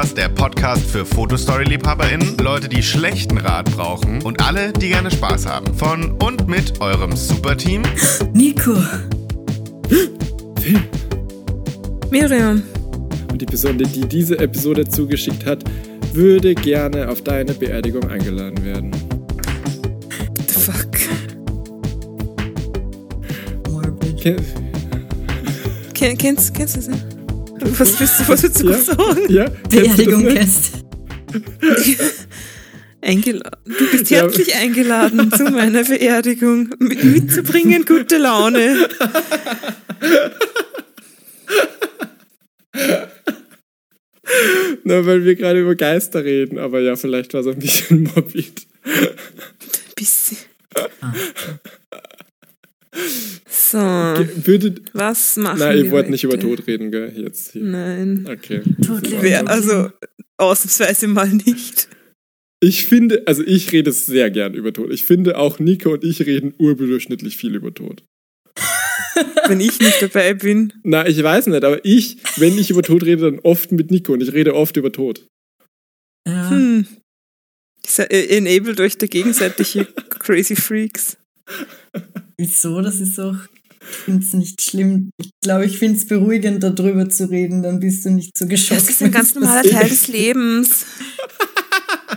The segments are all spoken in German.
Podcast, der Podcast für Fotostory-LiebhaberInnen, Leute, die schlechten Rat brauchen und alle, die gerne Spaß haben. Von und mit eurem Superteam Nico. Phil. Miriam. Und die Person, die diese Episode zugeschickt hat, würde gerne auf deine Beerdigung eingeladen werden. The fuck. Morbid. Ken Ken, kennst, kennst du das? Was willst du, was willst du Ja. sagen? ja? Beerdigung kennst. Du bist Ja. herzlich eingeladen zu meiner Beerdigung. Mit, mitzubringen gute Laune. Na, weil wir gerade über Geister reden, aber ja, vielleicht war es ein bisschen morbid. Bisschen. So, Würdet, was machen wir ihr wollt nicht über? Tod reden, gell? Jetzt hier. Nein. Okay. Todleben. Wer, also, ausnahmsweise mal nicht. Ich finde, also ich rede sehr gern über Tod. Ich finde auch Nico und ich reden urbedurchschnittlich viel über Tod. Wenn ich nicht dabei bin. Na, ich weiß nicht, aber ich, wenn ich über Tod rede, dann oft mit Nico und ich rede oft über Tod. Ja. Hm. Ihr enabled euch da gegenseitig, ihr crazy Freaks. Wieso? Das ist doch. Ich finde es nicht schlimm. Ich glaube, ich finde es beruhigend, darüber zu reden, dann bist du nicht so geschockt. Das ist ein ganz normaler. Teil des Lebens.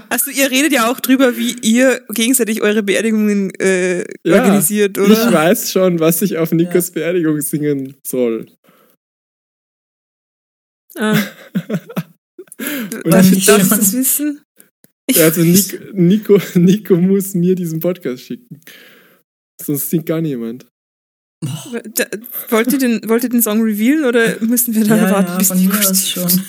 Also ihr redet ja auch drüber, wie ihr gegenseitig eure Beerdigungen äh, Ja, organisiert, Ich oder? weiß schon, was ich auf Nikos Beerdigung singen soll. Ah. Und Darf ich ich ich das wissen? Ich Ja, also. Nico, Nico, Nico muss mir diesen Podcast schicken. Sonst singt gar niemand. Da, wollt, ihr den, wollt ihr den Song revealen oder müssen wir dann Ja, warten, ja, bis die aus schon.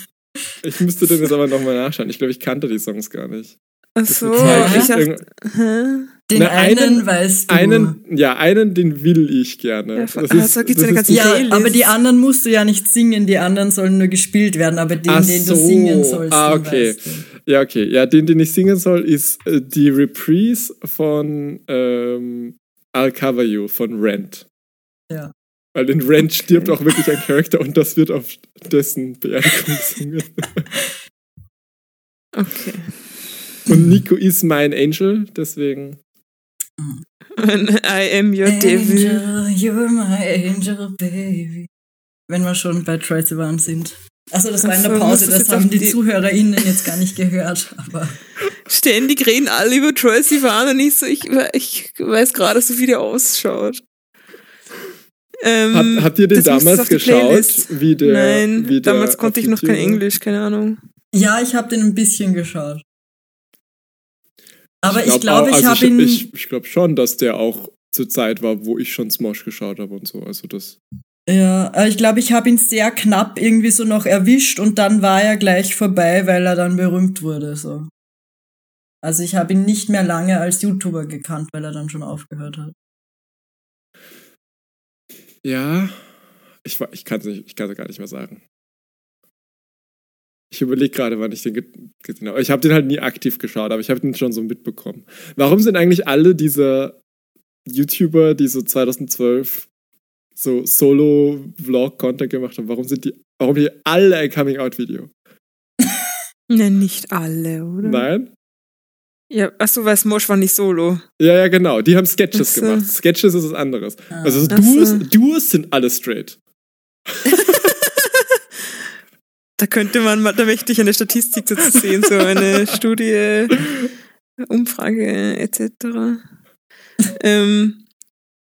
Ich müsste den jetzt aber nochmal nachschauen. Ich glaube, ich kannte die Songs gar nicht. Ach so, Ja. ich hab, Irgend- hä? Den Na, einen, einen- weißt du. Einen, ja, einen, den will ich gerne. Ja, Das also ist- gibt's das eine ist- ganze- ja, Playlist. aber die anderen musst du ja nicht singen, die anderen sollen nur gespielt werden, aber den, Ach den du so. singen sollst, Ah, okay. weißt du. Ja, okay. Ja, den, den ich singen soll, ist äh, die Reprise von ähm, I'll Cover You von Rent. Ja. Weil in Rent stirbt auch wirklich ein Charakter und das wird auf dessen Beerdigung gesungen. Okay. Und Nico ist mein Angel, deswegen. I am your devil. Angel, you're my angel, baby. Wenn wir schon bei Troy Sivan sind. Achso, das war in der Pause, das haben die die- ZuhörerInnen jetzt gar nicht gehört, aber Ständig reden alle über Troy Sivan und ich so, ich, ich weiß gerade so, wie der ausschaut. Ähm, Hab, habt ihr den damals auf die geschaut? Playlist. Wie der, Nein, wie der damals konnte ich noch kein? Englisch, keine Ahnung. ja, ich habe den ein bisschen geschaut. Aber ich glaub glaube, auch- ich also habe ihn. Ich, ich glaube schon, dass der auch zur Zeit war, wo ich schon Smosh geschaut habe und so. Also das. Ja, aber ich glaube, ich habe ihn sehr knapp irgendwie so noch erwischt und dann war er gleich vorbei, weil er dann berühmt wurde. So. Also ich habe ihn nicht mehr lange als YouTuber gekannt, weil er dann schon aufgehört hat. Ja, ich, ich kann es ich kann's gar nicht mehr sagen. Ich überlege gerade, wann ich den ge- gesehen habe. Ich habe den halt nie aktiv geschaut, aber ich habe den schon so mitbekommen. Warum sind eigentlich alle diese YouTuber, die so 2012 so Solo-Vlog-Content gemacht haben, warum sind die, warum die alle ein Coming-out-Video? Nein, nicht alle, oder? Nein? Ja, achso, weil Smosh war nicht solo. Ja, ja, genau. Die haben Sketches Ach so. gemacht. Sketches ist was anderes. Ah. Also Duos, so. Duos sind alle straight. Da könnte man mal, da möchte ich eine Statistik dazu sehen, so eine Studie, Umfrage etc. Ähm,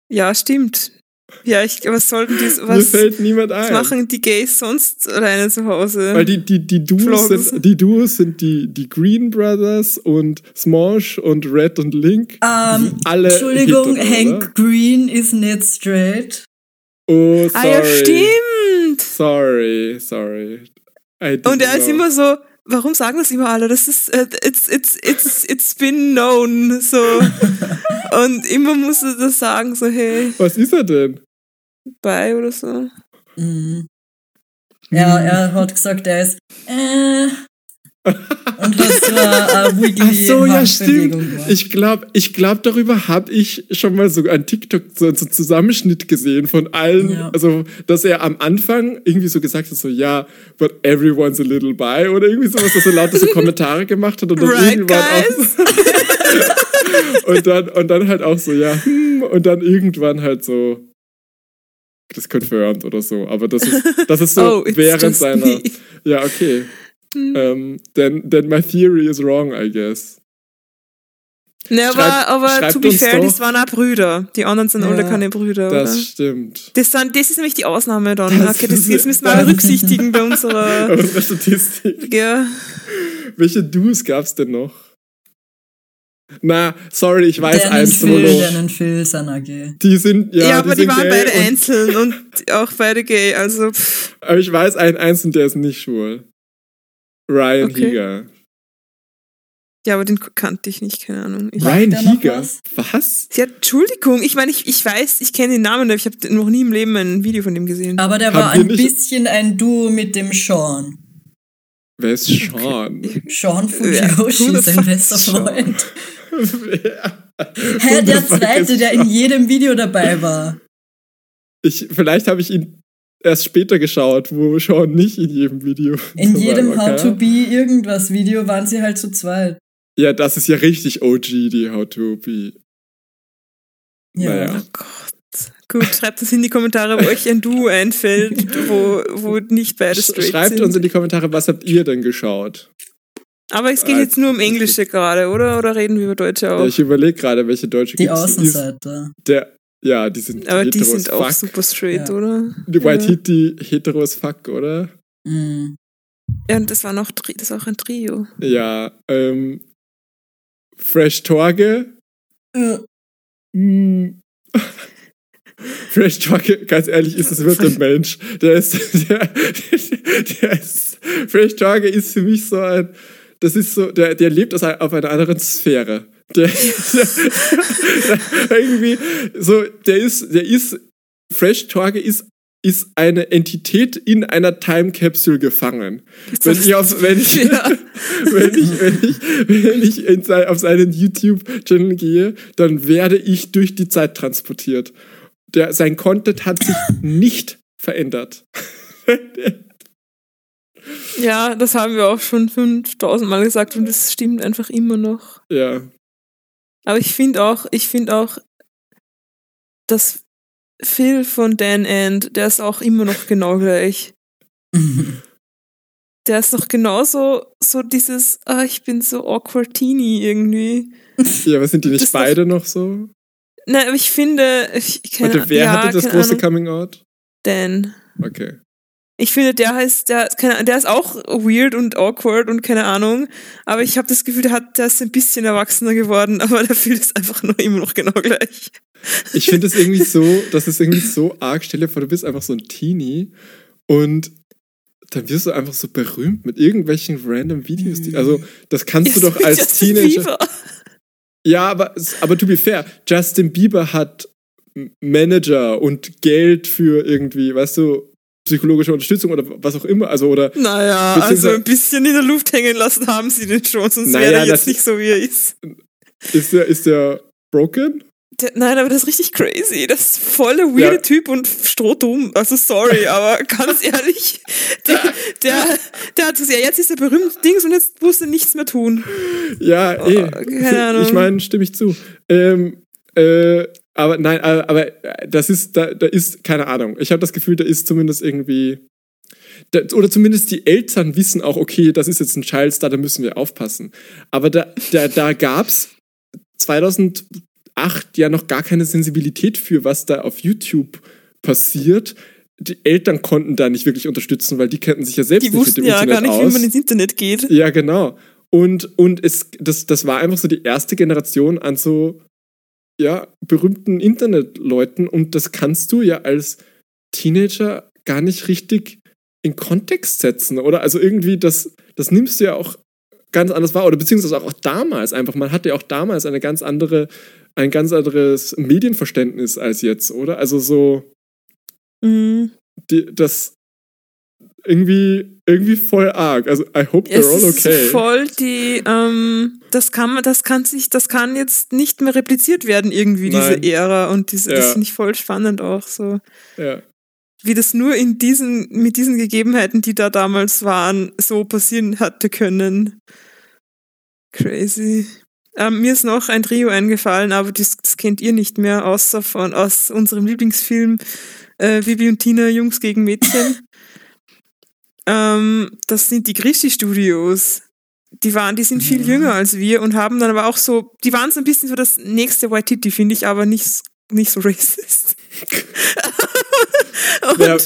ja, stimmt. Ja, ich, was sollten die, Mir was, fällt niemand ein. was machen die Gays sonst alleine zu Hause? Weil die, die, die Duos sind, die Duos sind die, die Green Brothers und Smosh und Red und Link. Ähm, alle Entschuldigung, hetero, Hank oder? Green ist nicht straight. Oh, sorry. ah ja, stimmt. Sorry, sorry. Und er ist immer so, warum sagen das immer alle? Das ist, äh, it's, it's, it's, it's been known, so. Und immer muss er das sagen, so, hey, Was ist er denn? bye oder so. Mhm. Ja, er hat gesagt, er ist äh, und hat so ein wiggly Ach so, ja, stimmt. war. Ich glaube, ich glaub, darüber habe ich schon mal so an TikTok so einen Zusammenschnitt gesehen von allen. Ja. Also, dass er am Anfang irgendwie so gesagt hat, so, ja, but everyone's a little bi oder irgendwie sowas, dass er lauter so Kommentare gemacht hat und dann Right, irgendwann guys? auch. und, dann, und dann halt auch so, ja, hm, und dann irgendwann halt so. Das confirmed oder so, aber das ist, das ist so oh, während seiner. me. Ja, okay. Hm. Ähm, then, then my theory is wrong, I guess. Ne, aber, Schreibt- aber schreibt to be fair, doch. das waren auch Brüder. Die anderen sind Ja. alle keine Brüder, Das oder? stimmt. Das, sind, das ist nämlich die Ausnahme dann. Das okay, das, das müssen wir alle berücksichtigen bei unserer. Unsere Statistik. Ja. Welche Duos gab's denn noch? Na, sorry, ich weiß Phil, solo. Und Phil sind AG. Die sind, ja, Ja, aber die, sind waren gay beide und, einzeln und auch beide gay. Also, pff, Aber ich weiß einen einzelnen, der ist nicht schwul. Ryan Okay. Higa. ja, aber den kannte ich nicht, keine Ahnung. Ich, Ryan Higa? was? Was? ja, Entschuldigung, ich meine, ich, ich weiß, ich kenne den Namen, aber ich habe noch nie im Leben ein Video von dem gesehen. Aber der Haben war ein bisschen ein Duo mit dem Sean. Wer ist Sean? Sean Ja, Fujiyoshi, the sein bester? Freund. Wer? Hä, der zweite, der in jedem Video dabei war. Ich, vielleicht habe ich ihn erst später geschaut, wo Sean nicht in jedem Video. In jedem war, How to Be irgendwas Video waren sie halt zu zweit. Ja, das ist ja richtig OG, die How to Be. Ja. Naja. Oh Gott. Gut, schreibt uns in die Kommentare, wo euch ein Duo einfällt, wo, wo nicht beide Sch straight schreibt sind. uns in die Kommentare, was habt ihr denn geschaut? Aber es geht Ah, jetzt nur um Englische gerade, oder? Oder reden wir über Deutsche Ja, auch? ich überlege gerade, welche deutsche Die gibt's. Außenseiter. Ist Der, ja, die sind Aber die sind auch fuck. super straight, Ja. oder? Die White Ja. Hitty hetero as fuck, oder? Mhm. Ja, und das war noch Tri- das war auch ein Trio. Ja, ähm, Fresh Torge. Äh, Mm. Fresh Torge, ganz ehrlich, ist es wirklich ein Mensch. Der ist, der, der ist, Fresh Torge ist für mich so ein, das ist so, der, der lebt aus, auf einer anderen Sphäre. Der, der, der, irgendwie, so, der ist, der ist, Fresh Torge ist, ist eine Entität in einer Time Capsule gefangen. Wenn ich, auf, wenn, ich, Ja. wenn ich, wenn ich, wenn ich in auf seinen YouTube-Channel gehe, dann werde ich durch die Zeit transportiert. Der, sein Content hat sich nicht verändert. Ja, das haben wir auch schon 5000 Mal gesagt und das stimmt einfach immer noch. ja. Aber ich finde auch, ich finde auch, dass Phil von Dan End, der ist auch immer noch genau gleich. Der ist noch genauso so dieses, ah, ich bin so awkward teeny irgendwie. Ja, aber sind die nicht Das beide noch so? Nein, aber ich finde, ich, keine, Warte, wer ja, hatte das große Ahnung, Coming Out? Dan. Okay. Ich finde, der heißt, der, keine, der ist auch weird und awkward und keine Ahnung. Aber ich habe das Gefühl, der, hat, der ist ein bisschen erwachsener geworden, aber der fühlt es einfach nur immer noch genau gleich. Ich finde es irgendwie so, das ist irgendwie so arg. Stell dir vor, du bist einfach so ein Teenie und dann wirst du einfach so berühmt mit irgendwelchen random Videos. Die, also, das kannst du Ja, doch so als Justin Teenager. Bieber. Ja, aber, aber to be fair, Justin Bieber hat Manager und Geld für irgendwie, weißt du, psychologische Unterstützung oder was auch immer. Also, oder Naja, also ein bisschen in der Luft hängen lassen haben sie den schon, sonst Naja, wäre er jetzt nicht so, wie er ist. ist der, ist der broken? Der, nein, aber das ist richtig crazy. Das ist voll der weirde Ja. Typ und strohdumm. Also sorry, aber ganz ehrlich, der, der, der hat gesagt, ja, jetzt ist er berühmt Dings und jetzt muss er nichts mehr tun. Ja, eh. keine Ahnung. Ich meine, stimme ich zu. Ähm, äh, aber nein, aber, aber das ist, da, da ist, keine Ahnung. Ich habe das Gefühl, da ist zumindest irgendwie. Da, oder zumindest die Eltern wissen auch, okay, das ist jetzt ein Childstar, da müssen wir aufpassen. Aber da, da, da gab es 2008 ja noch gar keine Sensibilität für, was da auf YouTube passiert. Die Eltern konnten da nicht wirklich unterstützen, weil die kannten sich ja selbst Die nicht mit wussten dem ja Internet gar nicht, aus. wie man ins Internet geht. Ja, genau. Und, und es, das, das war einfach so die erste Generation an so, ja, berühmten Internetleuten. Und das kannst du ja als Teenager gar nicht richtig in Kontext setzen, oder? Also irgendwie, das, das nimmst du ja auch ganz anders wahr. Oder beziehungsweise auch, auch damals einfach. Man hatte ja auch damals eine ganz andere, ein ganz anderes Medienverständnis als jetzt, oder? Also so, Mhm. die, das irgendwie, irgendwie voll arg. Also, I hope they're Es all ist okay. voll die, ähm, das kann man, das kann sich, das kann jetzt nicht mehr repliziert werden irgendwie, Nein. diese Ära. Und diese, das Ja. finde ich voll spannend auch so. Ja. Wie das nur in diesen, mit diesen Gegebenheiten, die da damals waren, so passieren hatte können. Crazy. Ähm, mir ist noch ein Trio eingefallen, aber das, das kennt ihr nicht mehr, außer von aus unserem Lieblingsfilm äh, Bibi und Tina Jungs gegen Mädchen. Ähm, das sind die Grischi Studios. Die waren, die sind viel Mhm. jünger als wir und haben dann aber auch so, die waren so ein bisschen so das nächste White Titty, finde ich, aber nicht, nicht so racist. und Wer,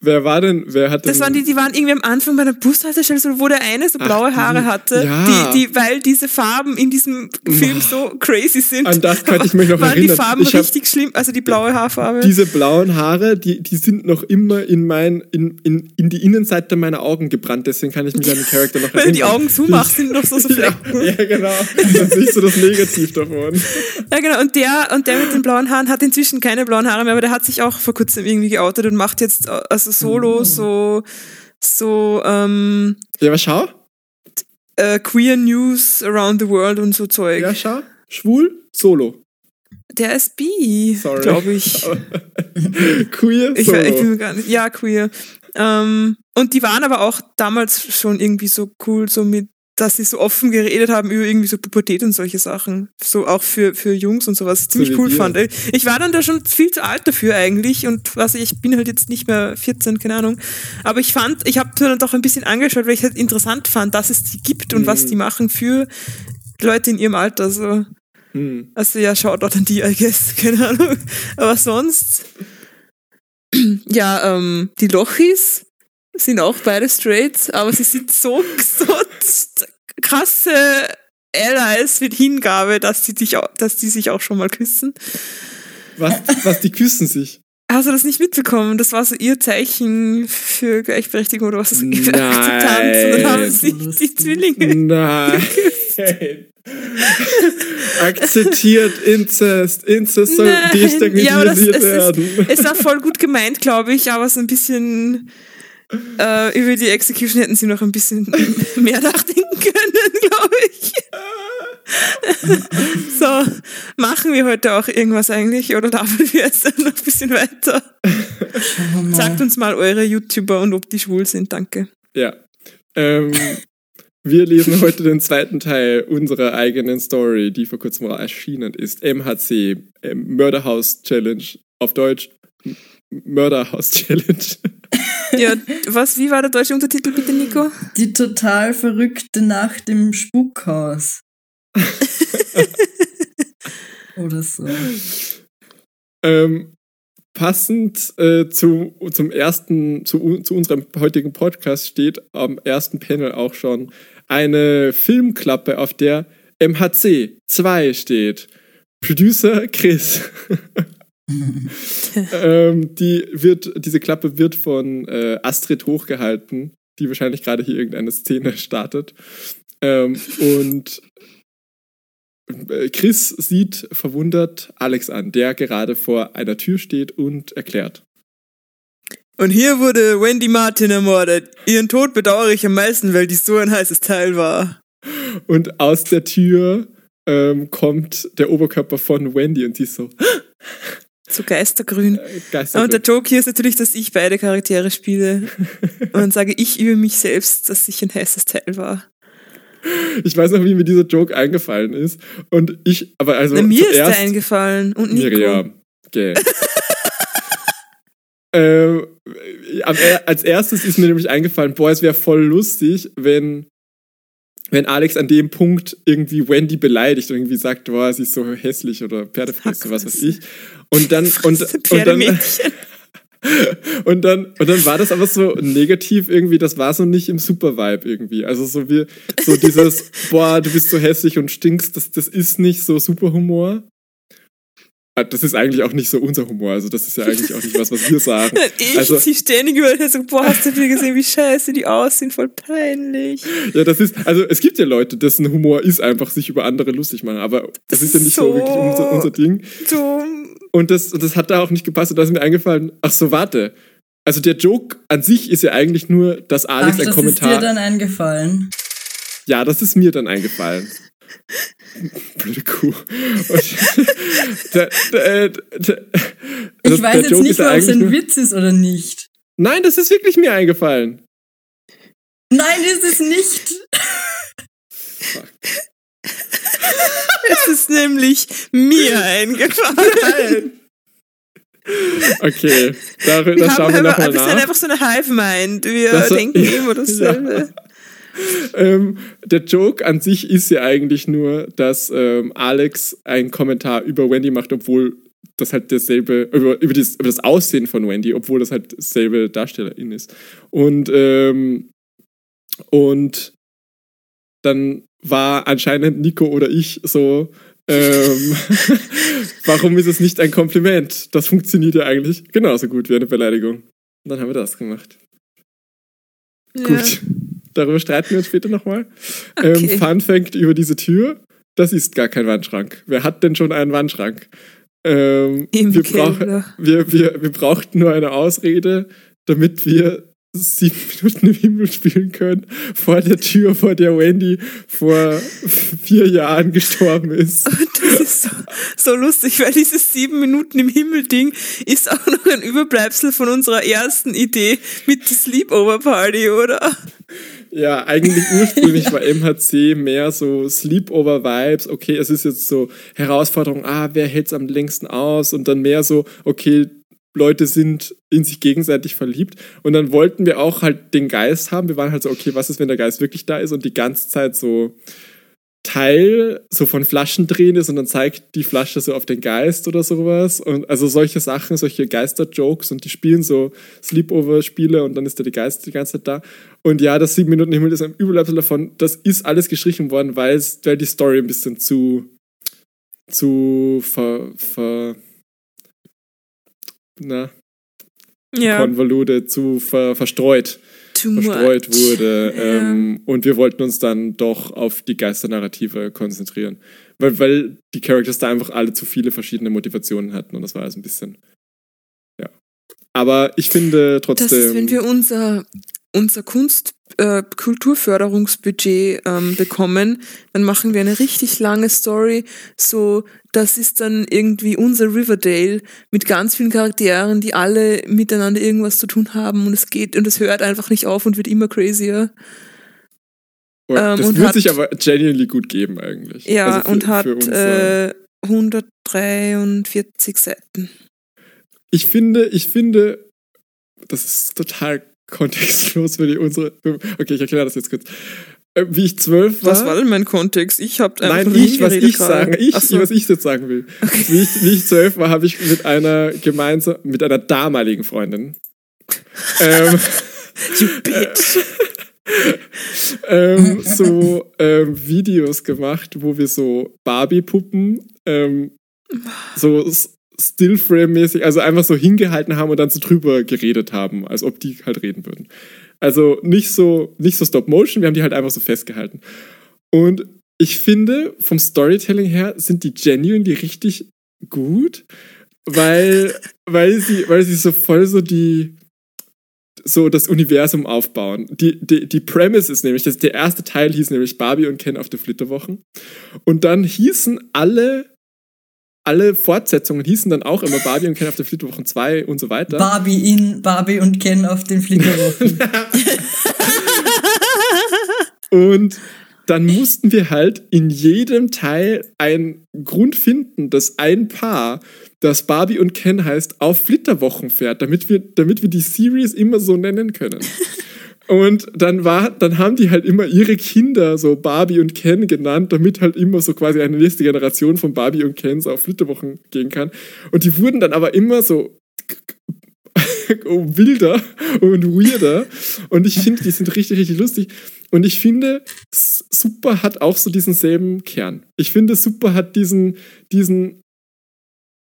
wer war denn, wer hat denn. das waren die, die waren irgendwie am Anfang bei einer Bushaltestelle, so, wo der eine so Ach, blaue die- Haare hatte, ja. die, die, weil diese Farben in diesem Film so crazy sind. An das könnte ich mich noch waren erinnern. die Farben Ich richtig schlimm, also die blaue Haarfarbe. Diese blauen Haare, die, die sind noch immer in, mein, in, in, in die Innenseite meiner Augen gebrannt, deswegen kann ich mich an den Charakter noch Wenn du erinnern. die Augen zumachst, sind noch so, so ja, Flecken. ja, genau. Dann siehst du das Negativ davon. Ja, genau. Und der, und der mit den blauen Haaren hat inzwischen keine blauen Haare mehr, aber der hat sich auch vor kurzem irgendwie geoutet und macht jetzt äh, also solo so, so ähm, Ja, aber schau. äh, Queer News around the world und so Zeug. Ja, schau. Schwul, Solo. Der ist bi, glaube ich. Queer, Ich, Solo. ich bin mir gar nicht. Ja, queer. Ähm, und die waren aber auch damals schon irgendwie so cool, so mit, dass sie so offen geredet haben über irgendwie so Pubertät und solche Sachen. So auch für, für Jungs und sowas. Ziemlich wie cool wir. fand. Ich war dann da schon viel zu alt dafür eigentlich und was ich, ich bin halt jetzt nicht mehr 14, keine Ahnung. Aber ich fand, ich habe dann doch ein bisschen angeschaut, weil ich halt interessant fand, dass es die gibt und was Mhm. die machen für Leute in ihrem Alter. So. Hm. Also ja, schaut dort an die, I guess, keine Ahnung. Aber sonst, ja, ähm, die Lochis sind auch beide straight, aber sie sind so, so krasse Allies mit Hingabe, dass die, dich, au- dass die sich auch schon mal küssen. Was, was, die küssen sich. Hast du das nicht mitbekommen? Das war so ihr Zeichen für Gleichberechtigung oder was ist das? Nein. Akzeptanz. Und dann haben sich die. Zwillinge. Nein. Akzeptiert Inzest. Inzest soll Nein. destigmatisiert Ja, aber das- es ist- werden. Es war voll gut gemeint, glaube ich, aber so ein bisschen äh, über die Execution hätten sie noch ein bisschen mehr nachdenken können, glaube ich. so, machen wir heute auch irgendwas eigentlich oder laufen wir jetzt noch ein bisschen weiter? Sagt uns mal eure YouTuber und ob die schwul sind, danke. Ja. Ähm, wir lesen heute den zweiten Teil unserer eigenen Story, die vor kurzem erschienen ist. MHC, ähm, Mörderhaus Challenge. Auf Deutsch M- Mörderhaus Challenge. Ja, was, wie war der deutsche Untertitel bitte, Nico? Die total verrückte Nacht im Spukhaus. Oder so. Ähm, passend äh, zu, zum ersten, zu, zu unserem heutigen Podcast steht am ersten Panel auch schon eine Filmklappe, auf der MHC 2 steht. Producer Chris. ähm, die wird, diese Klappe wird von äh, Astrid hochgehalten, die wahrscheinlich gerade hier irgendeine Szene startet. Ähm, und äh, Chris sieht verwundert Alex an, der gerade vor einer Tür steht und erklärt. Und hier wurde Wendy Martin ermordet. Ihren Tod bedauere ich am meisten, weil dies so ein heißes Teil war. Und aus der Tür ähm, kommt der Oberkörper von Wendy und sie ist so So geistergrün. äh, Und der. Joke hier ist natürlich, dass ich beide Charaktere spiele. Und dann sage ich über mich selbst, dass ich ein heißes Teil war. Ich weiß noch, wie mir dieser Joke eingefallen ist. Und ich, aber also Na, mir ist zuerst eingefallen. Und Nico. Miriam. Okay. ähm, er- als erstes ist mir nämlich eingefallen, boah, es wäre voll lustig, wenn, wenn Alex an dem Punkt irgendwie Wendy beleidigt und irgendwie sagt, boah, sie ist so hässlich oder Pferdefresse, was weiß ich. Und dann, und, und dann, und dann, und dann war das aber so negativ irgendwie, das war so nicht im Super-Vibe irgendwie. Also so wie, so dieses, boah, du bist so hässlich und stinkst, das, das ist nicht so Superhumor. Ah, Das ist eigentlich auch nicht so unser Humor, also das ist ja eigentlich auch nicht was, was wir sagen. Ich Also- sie ständig über so, boah, hast du viel gesehen, wie scheiße die aussehen, voll peinlich. Ja, das ist, also es gibt ja Leute, dessen Humor ist einfach sich über andere lustig machen, aber das, Das ist ja nicht so, so- wirklich unser, unser Ding. Dumm. Und das, das hat da auch nicht gepasst und da ist mir eingefallen, ach so, warte. also der Joke an sich ist ja eigentlich nur, dass Alex Ach, ein das Kommentar. ist dir dann eingefallen. Ja, das ist mir dann eingefallen. Blöde Kuh. Der, der, der, Ich das- weiß jetzt Joke nicht ja mehr, ob es ein Witz ist oder nicht. Nein, das ist wirklich mir eingefallen. Nein, ist es nicht. Es ist nämlich mir eingefallen. Okay, da, Wir, da schauen wir haben nochmal einfach, wir sind nach. einfach so eine Hive-Mind. Wir Das- denken ja, immer dasselbe. Ähm, der Joke an sich ist ja eigentlich nur, dass ähm, Alex einen Kommentar über Wendy macht, obwohl das halt derselbe, über, über, das, über das Aussehen von Wendy, obwohl das halt dasselbe Darstellerin ist. Und, ähm, und dann war anscheinend Nico oder ich so, ähm, warum ist es nicht ein Kompliment? Das funktioniert ja eigentlich genauso gut wie eine Beleidigung. Und dann haben wir das gemacht. Ja. Gut. Darüber streiten wir uns später nochmal. Okay. Ähm, Fun Fact über diese Tür: Das ist gar kein Wandschrank. Wer hat denn schon einen Wandschrank? Ähm, wir, brauch, wir, wir, wir brauchten nur eine Ausrede, damit wir sieben Minuten im Himmel spielen können, vor der Tür, vor der Wendy vor vier Jahren gestorben ist. Das ist so, so lustig, weil dieses sieben Minuten im Himmel-Ding ist auch noch ein Überbleibsel von unserer ersten Idee mit der Sleepover-Party, oder? Ja, eigentlich ursprünglich war MHC mehr so Sleepover-Vibes. Okay, es ist jetzt so Herausforderung, ah, wer hält's am längsten aus? Und dann mehr so, okay, Leute sind in sich gegenseitig verliebt. Und dann wollten wir auch halt den Geist haben. Wir waren halt so, okay, was ist, wenn der Geist wirklich da ist und die ganze Zeit so Teil so von Flaschen drehen ist und dann zeigt die Flasche so auf den Geist oder sowas. Und also solche Sachen, solche Geister-Jokes und die spielen so Sleepover-Spiele und dann ist da die Geist die ganze Zeit da. Und ja, das sieben Minuten Himmel ist ein Überbleibsel davon. Das ist alles gestrichen worden, weil die Story ein bisschen zu, zu ver, ver, na, Ja, konvoluted, zu ver, verstreut too much. verstreut wurde. Ja. Ähm, und wir wollten uns dann doch auf die Geisternarrative konzentrieren. Weil, weil die Characters da einfach alle zu viele verschiedene Motivationen hatten und das war also ein bisschen. Ja. Aber ich finde trotzdem. Das ist, wenn wir unser, unser Kunst, äh, Kulturförderungsbudget ähm, bekommen, dann machen wir eine richtig lange Story. So, das ist dann irgendwie unser Riverdale mit ganz vielen Charakteren, die alle miteinander irgendwas zu tun haben und es geht und es hört einfach nicht auf und wird immer crazier. das ähm, wird hat- sich aber genuinely gut geben eigentlich. Ja, Also für- und hat unser- äh, 143 Seiten. ich finde, ich finde, das ist total kontextlos für die unsere. Okay, ich erkläre das jetzt kurz. Äh, Wie ich zwölf war. Was war denn mein Kontext? Ich habe einfach Nein, ich, was ich sagen, ich, so. was ich jetzt sagen will. Wie, ich, wie ich zwölf war, habe ich mit einer gemeinsam, mit einer damaligen Freundin ähm, You bitch. ähm, so ähm, Videos gemacht, wo wir so Barbie-Puppen ähm, so Stillframe-mäßig, also einfach so hingehalten haben und dann so drüber geredet haben, als ob die halt reden würden. Also nicht so, nicht so Stop-Motion, wir haben die halt einfach so festgehalten. Und ich finde, vom Storytelling her sind die genuinely richtig gut, weil, weil, sie, weil sie so voll so die so das Universum aufbauen. Die, die, die Premise ist nämlich, dass der erste Teil hieß nämlich Barbie und Ken auf der Flitterwochen. Und dann hießen alle, alle Fortsetzungen hießen dann auch immer Barbie und Ken auf der Flitterwochen 2 und so weiter. Barbie in, Barbie und Ken auf den Flitterwochen. Und dann mussten wir halt in jedem Teil einen Grund finden, dass ein Paar, das Barbie und Ken heißt, auf Flitterwochen fährt, damit wir, damit wir die Series immer so nennen können. Und dann war, dann haben die halt immer ihre Kinder so Barbie und Ken genannt, damit halt immer so quasi eine nächste Generation von Barbie und Kens auf Flitterwochen gehen kann. Und die wurden dann aber immer so wilder und weirder. Und ich finde, die sind richtig, richtig lustig. Und ich finde, Super hat auch so diesen selben Kern. Ich finde, Super hat diesen, diesen,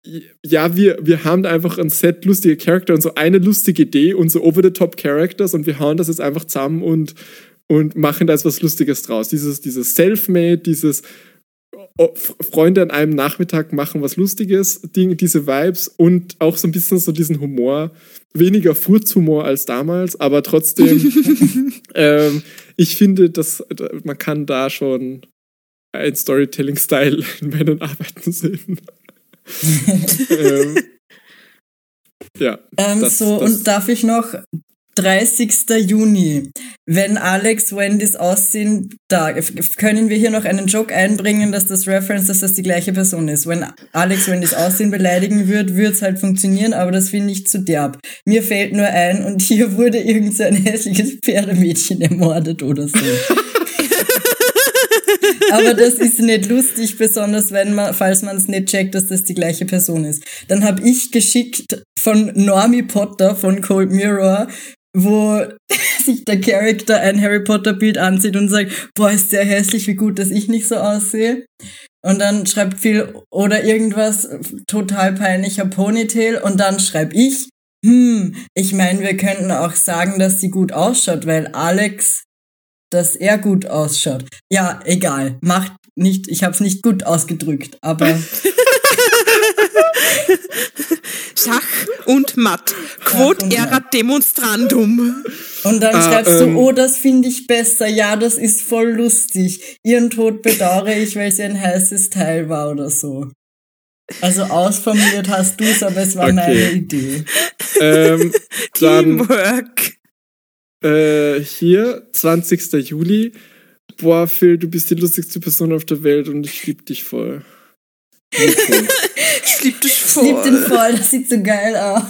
ja, wir, wir haben da einfach ein Set lustige Charakter und so eine lustige Idee und so over-the-top Characters und wir hauen das jetzt einfach zusammen und, und machen da jetzt was Lustiges draus. Dieses, dieses Self-Made, dieses oh, Freunde an einem Nachmittag machen was Lustiges, Ding, diese Vibes und auch so ein bisschen so diesen Humor. Weniger Furzhumor als damals, aber trotzdem, ähm, ich finde, dass da- man kann da schon ein Storytelling-Style in meinen Arbeiten sehen. Ähm, ja. Ähm, Das- so, das- und darf ich noch 30. Juni, wenn Alex Wendys Aussehen da, können wir hier noch einen Joke einbringen, dass das Reference, dass das die gleiche Person ist. Wenn Alex Wendys Aussehen beleidigen wird, wird's halt funktionieren, aber das finde ich zu derb. Mir fällt nur ein, und hier wurde irgend so ein hässliches Pferdemädchen ermordet oder so. Aber das ist nicht lustig, besonders wenn man, falls man es nicht checkt, dass das die gleiche Person ist. Dann habe ich geschickt von Normie Potter von Cold Mirror, wo sich der Charakter ein Harry Potter Bild anzieht und sagt, boah, ist der hässlich, wie gut, dass ich nicht so aussehe. Und dann schreibt viel oder irgendwas total peinlicher Ponytail und dann schreibe ich, hm, ich meine, wir könnten auch sagen, dass sie gut ausschaut, weil Alex dass er gut ausschaut. Ja, egal. Macht nicht, ich habe es nicht gut ausgedrückt, aber Schach und Matt. Quod und erat demonstrandum. und dann Ah, schreibst ähm. du, oh, das finde ich besser. Ja, das ist voll lustig. Ihren Tod bedauere ich, weil sie ein heißes Teil war oder so. Also ausformuliert hast du's, aber es war Okay. meine Idee. Ähm, dann Teamwork. Äh, hier, 20. Juli. Boah, Phil, du bist die lustigste Person auf der Welt und ich lieb dich voll. Ich lieb dich Ich lieb den voll. voll, das sieht so geil aus.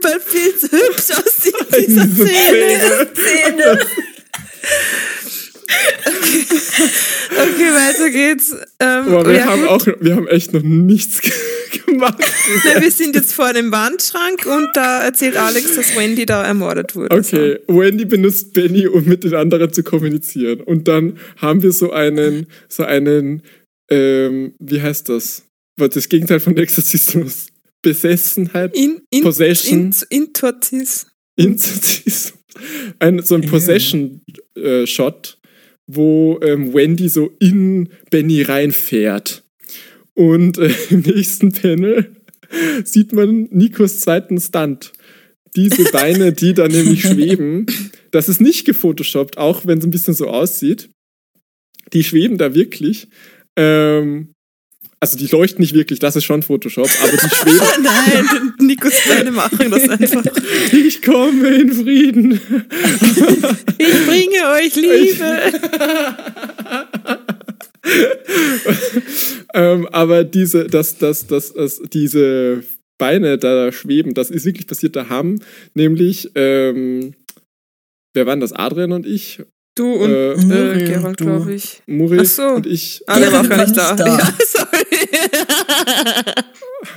Weil viel zu hübsch aussieht, diese Diese Szene. Szene. Okay, weiter geht's. Ähm, Boah, wir ja, haben gut. auch, wir haben echt noch nichts ge- gemacht. Na, wir sind jetzt vor dem Wandschrank und da erzählt Alex, dass Wendy da ermordet wurde. Okay, Wendy benutzt Benny, um mit den anderen zu kommunizieren. Und dann haben wir so einen, so einen, ähm, wie heißt das? Was das Gegenteil von Exorzismus? Besessenheit? So. In, in, Possession. In, Intortis. Inzestismus. Ein, so ein Possession-Shot, wo ähm, Wendy so in Benny reinfährt. Und äh, im nächsten Panel sieht man Nikos zweiten Stunt. Diese Beine, die da nämlich schweben, das ist nicht gefotoshoppt, auch wenn es ein bisschen so aussieht. Die schweben da wirklich. Ähm, also die leuchten nicht wirklich, das ist schon Photoshop, aber die schweben. Nein, Nikos Beine machen das einfach. ich komme in Frieden. Ich bringe euch Liebe. ähm, aber diese, das, das, das, das, diese Beine da schweben, das ist wirklich passiert. Da haben nämlich, ähm, wer waren das? Adrian und ich, Du und Äh, äh, Muri Gerald, glaube ich. Muri Ach so. und ich. Ah, der war auch gar nicht da. da. Ja, sorry.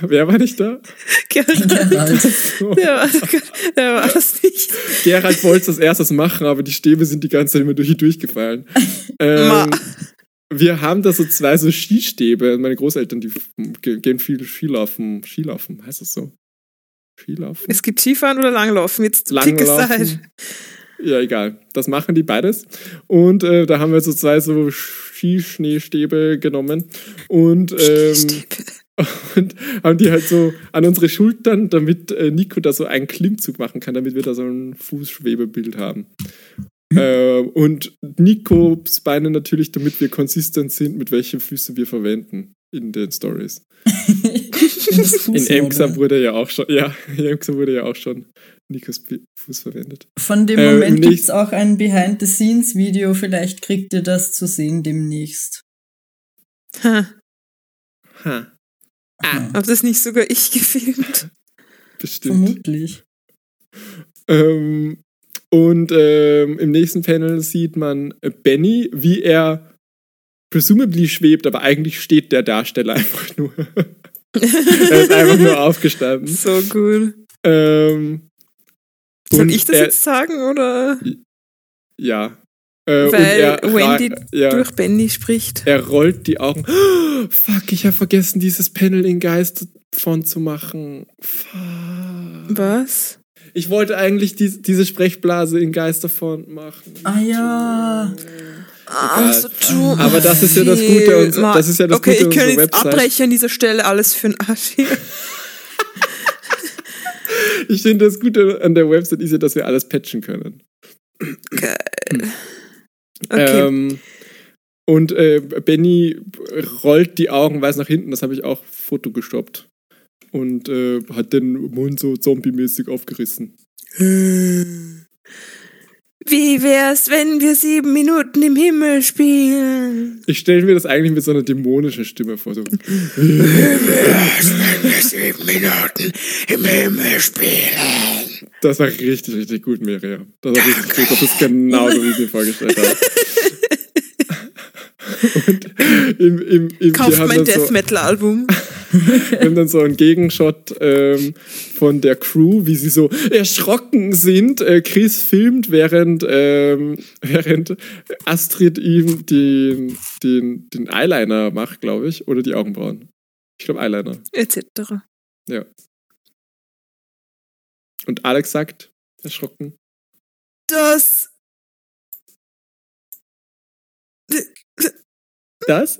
Wer war nicht da? Gerald, Gerald. der, war, der war das nicht. Gerald wollte es als erstes machen, aber die Stäbe sind die ganze Zeit immer durch, durchgefallen. Ma. Ähm, wir haben da so zwei so Skistäbe. Meine Großeltern, die gehen viel Skilaufen. Skilaufen, heißt das so? Skilaufen? Es gibt Skifahren oder Langlaufen. Jetzt pick a Langlaufen. Ja, egal. Das machen die beides. Und äh, da haben wir so zwei so Skischneestäbe genommen und, ähm, und haben die halt so an unsere Schultern, damit äh, Nico da so einen Klimmzug machen kann, damit wir da so ein Fußschwebebild haben. äh, und Nikos Beine natürlich, damit wir konsistent sind, mit welchen Füßen wir verwenden in den Stories. In Emxa wurde ja auch schon, ja, in Emxa wurde ja auch schon Nikos Fuß verwendet. Von dem Äh, Moment im gibt's auch ein Behind-the-Scenes-Video, vielleicht kriegt ihr das zu sehen demnächst. Ha, Ha, hab das nicht sogar ich gefilmt? bestimmt. Vermutlich. Ähm, und ähm, im nächsten Panel sieht man Benny, wie er presumably schwebt, aber eigentlich steht der Darsteller einfach nur. er ist einfach nur aufgestanden. So cool. Ähm, Soll und ich das er, jetzt sagen oder? Ja. Äh, Weil er, Wendy ja, durch Benny spricht. er rollt die Augen. Oh, fuck, ich habe vergessen, dieses Panel in Geist von zu machen. Fuck. Was? Ich wollte eigentlich die, diese Sprechblase in Geisterfont machen. Ah ja. Ah, so true. Aber das ist ja das Gute und das ist ja das okay, Gute ich kann unserer jetzt Website. abbrechen an dieser Stelle alles für den Arsch hier. Ich finde, das Gute an der Website ist ja, dass wir alles patchen können. Geil. Okay. Ähm, und äh, Benny rollt die Augen weiß nach hinten, das habe ich auch Foto gestoppt. Und äh, hat den Mund so zombie-mäßig aufgerissen. Wie wär's, wenn wir sieben Minuten im Himmel spielen? Ich stelle mir das eigentlich mit so einer dämonischen Stimme vor. So. Sieben Minuten im Himmel spielen. Das war richtig, richtig gut, Miriam. Das war richtig gut. Das ist genau so, wie ich mir vorgestellt habe. Und im, im, im, Kauft wir mein Death Metal Album. Wir haben dann so einen Gegenshot ähm, von der Crew, wie sie so erschrocken sind. Äh, Chris filmt, während, ähm, während Astrid ihm den, den, den Eyeliner macht, glaube ich. Oder die Augenbrauen. Ich glaube Eyeliner. Etc. Ja. Und Alex sagt, erschrocken. Das. Das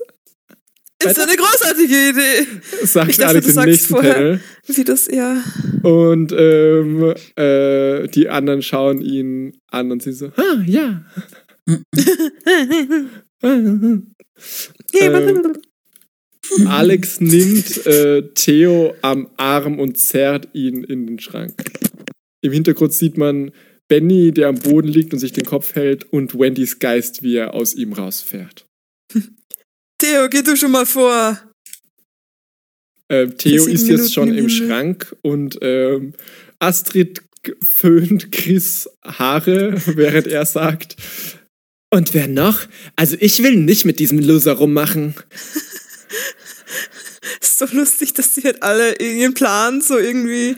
Ist eine großartige Idee. sagt Ich dachte, Alex du im sagst nächsten vorher. Panel. Wie das, ja. Und ähm, äh, die anderen schauen ihn an und sie so, ah, ja. ähm, Alex nimmt äh, Theo am Arm und zerrt ihn in den Schrank. Im Hintergrund sieht man Benny, der am Boden liegt und sich den Kopf hält, und Wendys Geist, wie er aus ihm rausfährt. Theo, geh du schon mal vor. Äh, Theo ist jetzt Minuten schon im. Schrank und ähm, Astrid föhnt Chris Haare, während er sagt, und wer noch? Also ich will nicht mit diesem Loser rummachen. Ist so lustig, dass die halt alle ihren Plan so irgendwie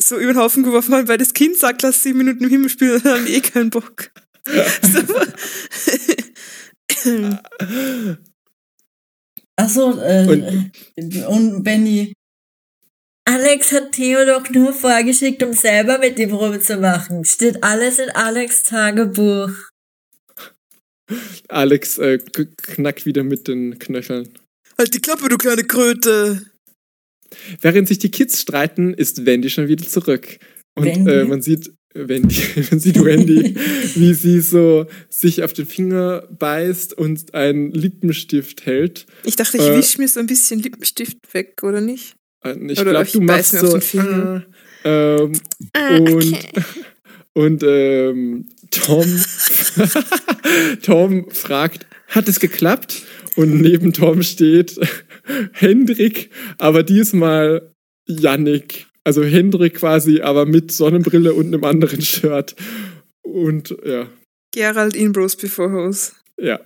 so über den Haufen geworfen haben, weil das Kind sagt, lass sieben Minuten im Himmel spielen und dann haben die eh keinen Bock. Achso, äh, Und- und, Benny. Alex hat Theo doch nur vorgeschickt, um selber mit ihm rumzumachen. Steht alles in Alex Tagebuch. Alex äh, knackt wieder mit den Knöcheln. halt die Klappe, du kleine Kröte. Während sich die Kids streiten, ist Wendy schon wieder zurück. Und äh, man sieht Wendy, man sieht Wendy, wie sie so sich auf den Finger beißt und einen Lippenstift hält. Ich dachte, ich Äh. wisch mir so ein bisschen Lippenstift weg, oder nicht? Äh, Ich Oder glaube, ich du machst so. den Finger. äh, ähm, und und ähm, Tom, Tom fragt, hat es geklappt? Und neben Tom steht Hendrik, aber diesmal Yannick. Also Hendrik quasi, aber mit Sonnenbrille und einem anderen Shirt. Und ja, Gerald in Bros Before Hose. ja.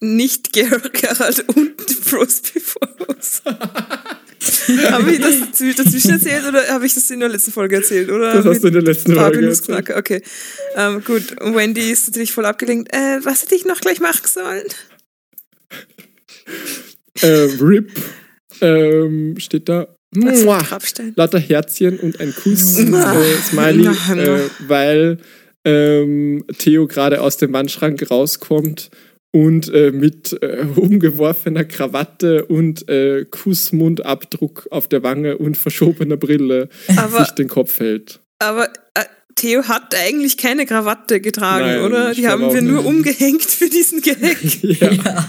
Nicht Ger Gerald und Bros Before Hose. habe ich das dazw- dazwischen erzählt oder habe ich das in der letzten Folge erzählt? Oder Das hast du in der letzten Folge erzählt. Okay. Ähm, gut, und Wendy ist natürlich voll abgelenkt. Äh, was hätte ich noch gleich machen sollen? Äh, Rip ähm, steht da. Mua. lauter Herzchen und ein Kuss, äh, Smiley, äh, weil ähm, Theo gerade aus dem Wandschrank rauskommt und äh, mit äh, umgeworfener Krawatte und äh, Kussmundabdruck auf der Wange und verschobener Brille Aber, sich den Kopf hält. aber äh, Theo hat eigentlich keine Krawatte getragen, Nein, oder? Die haben wir nur nicht. umgehängt für diesen Gag. ja. Ja.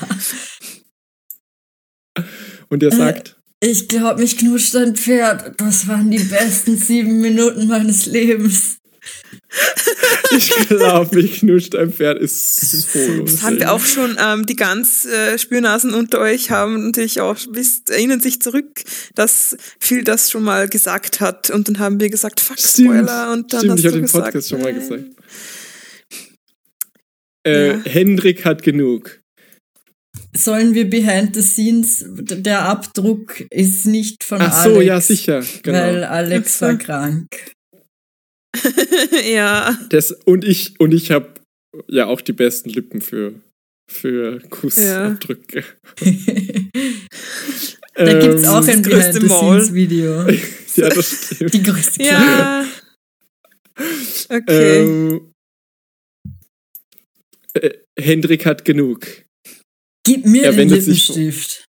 Und er Äh, sagt, Ich glaub, mich knutscht ein Pferd. Das waren die besten sieben Minuten meines Lebens. ich glaube, mich knuscht ein Pferd ist so Das haben wir auch schon, ähm, die ganz äh, Spürnasen unter euch haben natürlich auch, wisst, erinnern sich zurück, dass Phil das schon mal gesagt hat und dann haben wir gesagt, fuck, Stimmt. Spoiler und dann Stimmt, hast ich habe den gesagt, Podcast schon mal gesagt. Äh, Ja. Hendrik hat genug. Sollen wir behind the scenes, der Abdruck ist nicht von Ach Alex. so, ja, sicher. Genau. Weil Alex war Ach krank. ja, Das, und ich, und ich habe ja auch die besten Lippen für, für Kussabdrücke. da gibt's auch Ähm, ein das größte behind the scenes Video. Ja, das stimmt. Die größte ja, Okay. Ähm, äh, Hendrik hat genug. Gib mir Er den wendet sich- Lippenstift.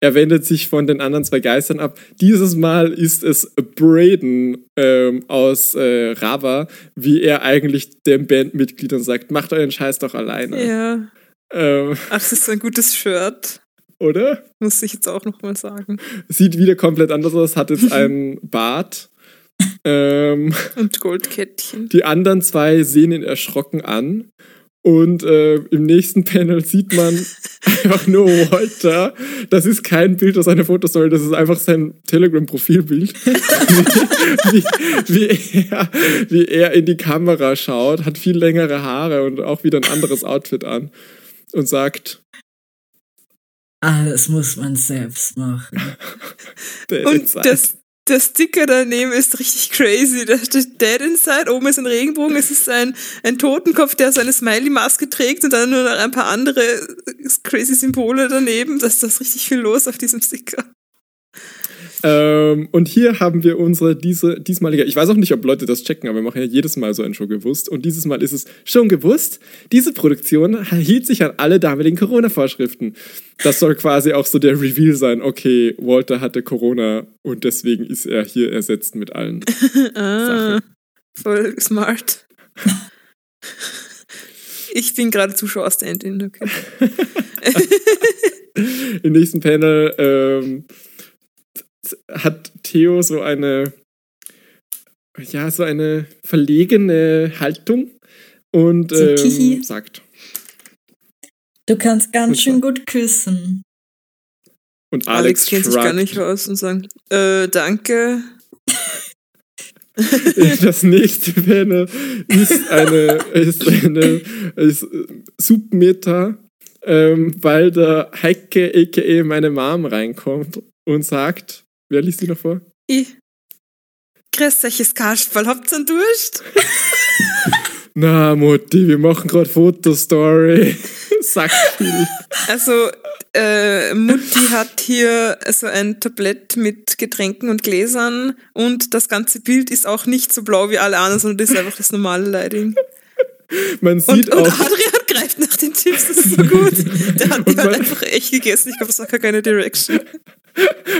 Er wendet sich von den anderen zwei Geistern ab. Dieses Mal ist es Braden ähm, aus äh, Rava, wie er eigentlich den Bandmitgliedern sagt, macht euren Scheiß doch alleine. ja. Ähm, Ach, das ist so ein gutes Shirt. oder? Muss ich jetzt auch nochmal sagen. Sieht wieder komplett anders aus, hat jetzt einen Bart. Ähm, Und Goldkettchen. die anderen zwei sehen ihn erschrocken an. Und äh, im nächsten Panel sieht man einfach nur Walter. Das ist kein Bild aus einer Fotostory, das ist einfach sein Telegram-Profilbild. wie, wie, er, wie er in die Kamera schaut, hat viel längere Haare und auch wieder ein anderes Outfit an. Und sagt, Alles muss man selbst machen. Und das, der Sticker daneben ist richtig crazy. Da steht Dead Inside, oben ist ein Regenbogen, es ist ein, ein Totenkopf, der so eine Smiley-Maske trägt und dann nur noch ein paar andere crazy Symbole daneben. Das ist richtig viel los auf diesem Sticker. Ähm, und hier haben wir unsere diese diesmalige, ich weiß auch nicht, ob Leute das checken, aber wir machen ja jedes Mal so ein Show gewusst. Und dieses Mal ist es schon gewusst. Diese Produktion hielt sich an alle damaligen Corona-Vorschriften. Das soll quasi auch so der Reveal sein. Okay, Walter hatte Corona und deswegen ist er hier ersetzt mit allen. Ah, voll smart. Ich bin gerade Zuschauer-Stand-in, okay. Im nächsten Panel ähm, hat Theo so eine, ja, so eine verlegene Haltung und ähm, sagt. Du kannst ganz schön gut küssen. Und Alex, Alex, kennt sich gar nicht aus und sagt, äh, danke. Das nächste Panel ist eine, ist eine ist Submeta, ähm, weil der Heike, a.k.a. meine Mom, reinkommt und sagt, wer liest die noch vor? Ich. Grüß euch, Kasperl, habt ihr einen Durst? Na, Mutti, wir machen gerade Fotostory. Sagt viel. Also, äh, Mutti hat hier so ein Tablett mit Getränken und Gläsern und das ganze Bild ist auch nicht so blau wie alle anderen, sondern das ist einfach das normale Lighting. Man Und, sieht und auch, Adrian greift nach den Chips, das ist so gut. Der hat die Und halt man- einfach echt gegessen. Ich glaube, das war gar keine Direction.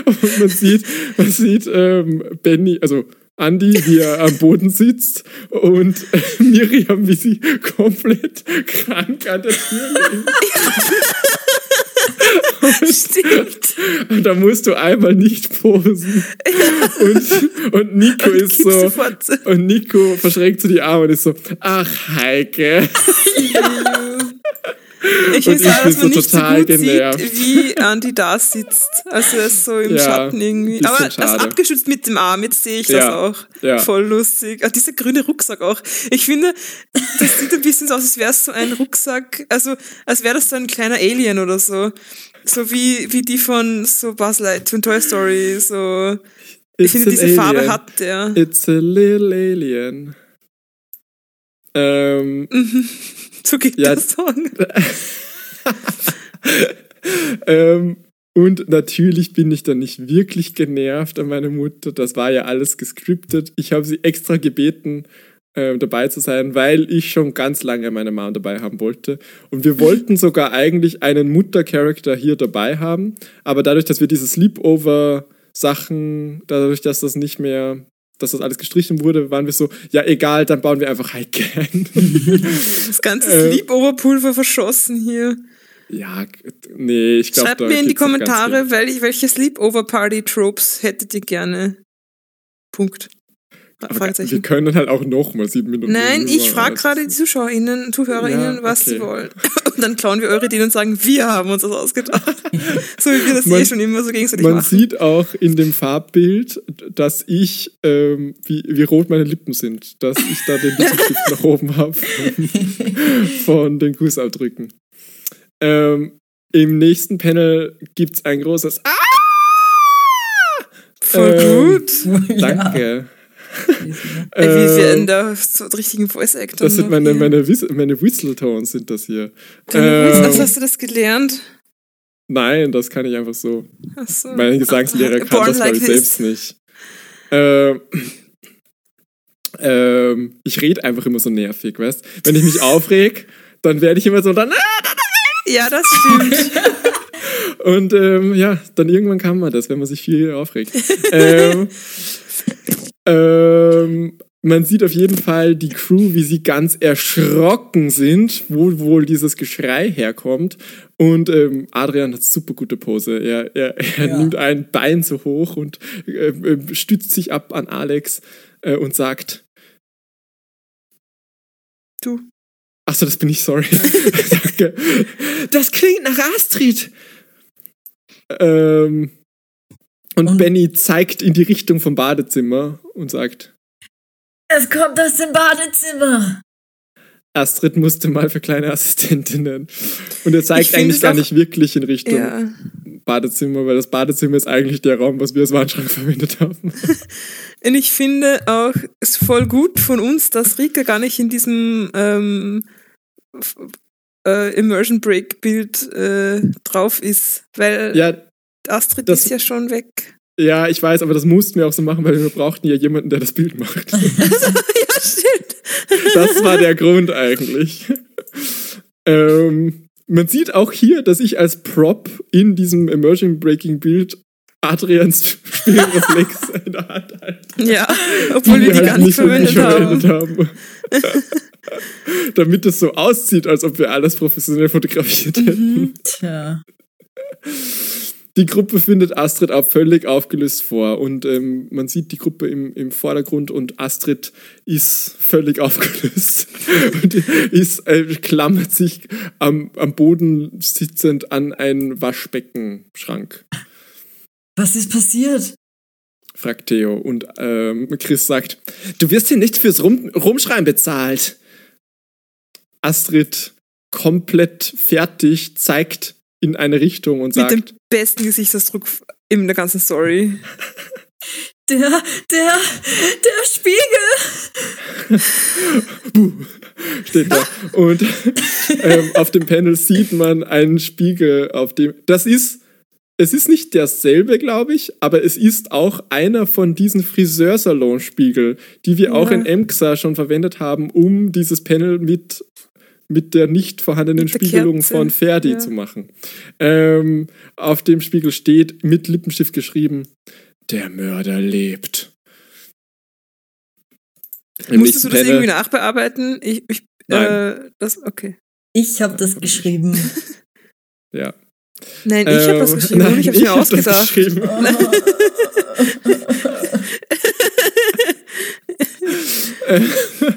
Und man sieht, man sieht ähm, Benny, also Andy, wie er am Boden sitzt und äh, Miriam, wie sie komplett krank an der Tür liegt. Stimmt. Und da musst du einmal nicht posen. Und, und Nico Und ist so. Und Nico verschränkt so die Arme und ist so, ach Heike. Finde ich es bin dass man so nicht so total gut genervt. sieht, wie Andy da sitzt. Also er ist so im Ja, Schatten irgendwie. Aber das schade. abgeschützt mit dem Arm, jetzt sehe ich das Ja, auch. ja. Voll lustig. Ah, dieser grüne Rucksack auch. Ich finde, das sieht ein bisschen so aus, als wäre es so ein Rucksack, also als wäre das so ein kleiner Alien oder so. So wie, wie die von so Buzz Light, von Toy Story, so. Ich finde, diese Farbe alien. hat der. It's a little alien. Ähm, Mhm. So geht Ja. der Song. ähm, und natürlich bin ich dann nicht wirklich genervt an meine Mutter. Das war ja alles gescriptet. Ich habe sie extra gebeten, ähm, dabei zu sein, weil ich schon ganz lange meine Mom dabei haben wollte. Und wir wollten sogar eigentlich einen Mutter-Charakter hier dabei haben. Aber dadurch, dass wir diese Sleepover-Sachen, dadurch, dass das nicht mehr, dass das alles gestrichen wurde, waren wir so, ja egal, dann bauen wir einfach Heike ein. Das ganze Äh. Sleepover-Pulver verschossen hier. ja, nee, ich glaube, Schreibt mir in die Kommentare, wel- welche Sleepover-Party-Tropes hättet ihr gerne? Punkt. Wir Fragezeichen. können halt auch nochmal sieben Minuten. Nein, ich frage gerade die ZuschauerInnen, ZuhörerInnen, Ja, was okay. sie wollen. Und dann klauen wir eure Ideen und sagen, wir haben uns das ausgedacht. so wie wir das Man- eh schon immer so gegenseitig Man machen. sieht auch in dem Farbbild, dass ich, ähm, wie, wie rot meine Lippen sind, dass ich da den Lippenstift nach oben habe von, von den Fußabdrücken. Ähm, Im nächsten Panel gibt es ein großes Ah! Voll ähm, gut. Danke. Ey, wie wir in der so richtigen Voice Actor. das sind meine, meine, Whis- meine Whistle-Tones sind das hier. Ähm, Ähm, hast du das gelernt? nein, das kann ich einfach so. Ach so. Mein Gesangslehrer kann Born das, glaube like ich, this. selbst nicht. Ähm, ähm, ich rede einfach immer so nervig, weißt Wenn ich mich aufreg, dann werde ich immer so dann. Ja, das stimmt. Und ähm, ja, dann irgendwann kann man das, wenn man sich viel aufregt. ähm, ähm, man sieht auf jeden Fall die Crew, wie sie ganz erschrocken sind, wo wohl dieses Geschrei herkommt. Und ähm, Adrian hat super gute Pose. Er, er, er Ja. nimmt ein Bein so hoch und äh, stützt sich ab an Alex äh, und sagt, Du. Achso, das bin ich, sorry. Danke. Das klingt nach Astrid. Ähm, und, Und- Benny zeigt in die Richtung vom Badezimmer und sagt, Es kommt aus dem Badezimmer. Astrid musste mal für kleine Assistentinnen. Und er zeigt eigentlich gar nicht wirklich in Richtung Ja. Badezimmer, weil das Badezimmer ist eigentlich der Raum, was wir als Wandschrank verwendet haben. Und ich finde auch, es ist voll gut von uns, dass Rika gar nicht in diesem ähm, äh, Immersion Break Bild äh, drauf ist, weil ja, Astrid das- ist ja schon weg. ja, ich weiß, aber das mussten wir auch so machen, weil wir brauchten ja jemanden, der das Bild macht. ja, stimmt. Das war der Grund eigentlich. Ähm, man sieht auch hier, dass ich als Prop in diesem Emerging Breaking Bild Adrians Spielreflex in der Hand halte. Ja, obwohl wir die halt gar nicht verwendet haben. haben. Damit es so aussieht, als ob wir alles professionell fotografiert hätten. Mhm. Tja. Die Gruppe findet Astrid auch völlig aufgelöst vor und ähm, man sieht die Gruppe im, im Vordergrund und Astrid ist völlig aufgelöst und ist, äh, klammert sich am, am Boden sitzend an einen Waschbeckenschrank, Was ist passiert? fragt Theo und ähm, Chris sagt, du wirst hier nicht fürs Rum Rumschreien bezahlt. Astrid komplett fertig zeigt in eine Richtung und Mit sagt, besten Gesichtsausdruck in der ganzen Story. Der, der, der Spiegel. steht da. Und ähm, auf dem Panel sieht man einen Spiegel, auf dem. Das ist. Es ist nicht derselbe, glaube ich, aber es ist auch einer von diesen Friseursalon-Spiegel, die wir auch Ja. in EMXA schon verwendet haben, um dieses Panel mit, mit der nicht vorhandenen Mit Spiegelung Kerze, von Ferdi ja. zu machen. Ähm, auf dem Spiegel steht mit Lippenstift geschrieben: Der Mörder lebt. Im Musstest du das Panel- irgendwie nachbearbeiten? Ich, ich, Nein. Äh, das, okay. Ich habe das geschrieben. Ja. Nein, ich habe das Ähm, geschrieben nein, ich habe ich mir hab das ausgedacht.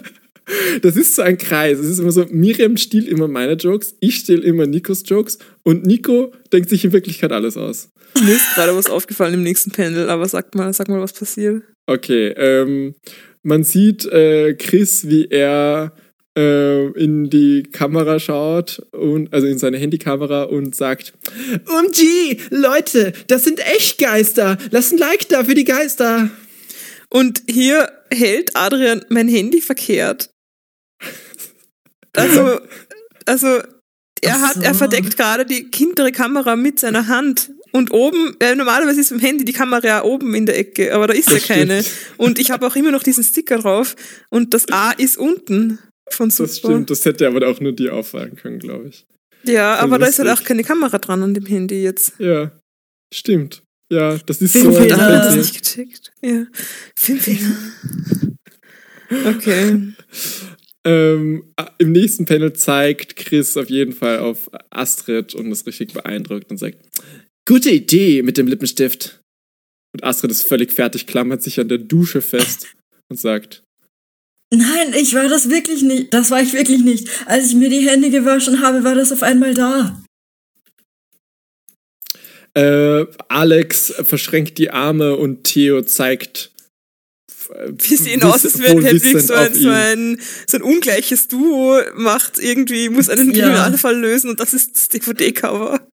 Das ist so ein Kreis. Es ist immer so, Miriam stiehlt immer meine Jokes, ich stehle immer Nikos Jokes und Nico denkt sich in Wirklichkeit alles aus. Mir ist gerade was aufgefallen im nächsten Panel, aber sag mal, sag mal, was passiert. Okay, ähm, man sieht äh, Chris, wie er äh, in die Kamera schaut, und, also in seine Handykamera und sagt, OMG, Leute, das sind echt Geister. Lass ein Like da für die Geister. Und hier hält Adrian mein Handy verkehrt. Also, also er hat, er verdeckt gerade die hintere Kamera mit seiner Hand. Und oben, äh, normalerweise ist beim Handy die Kamera ja oben in der Ecke, aber da ist ja Das keine. stimmt. Und ich habe auch immer noch diesen Sticker drauf und das A ist unten von Super. Das stimmt, das hätte aber auch nur dir auffallen können, glaube ich. Ja, aber da ist halt lustig. auch keine Kamera dran an dem Handy jetzt. Ja, stimmt. Ja, das ist Bin so Ah. habe das nicht gecheckt. Ja. Filmfehler. Okay. Ähm, Im nächsten Panel zeigt Chris auf jeden Fall auf Astrid und ist richtig beeindruckt und sagt, gute Idee mit dem Lippenstift. Und Astrid ist völlig fertig, klammert sich an der Dusche fest und sagt, Nein, ich war das wirklich nicht. Das war ich wirklich nicht. Als ich mir die Hände gewaschen habe, war das auf einmal da. äh, Alex verschränkt die Arme und Theo zeigt Wir sehen aus, als wäre Hedwig so ein, so, ein, so ein ungleiches Duo, macht irgendwie, muss einen Ja. Kriminalfall lösen und das ist das DVD-Cover.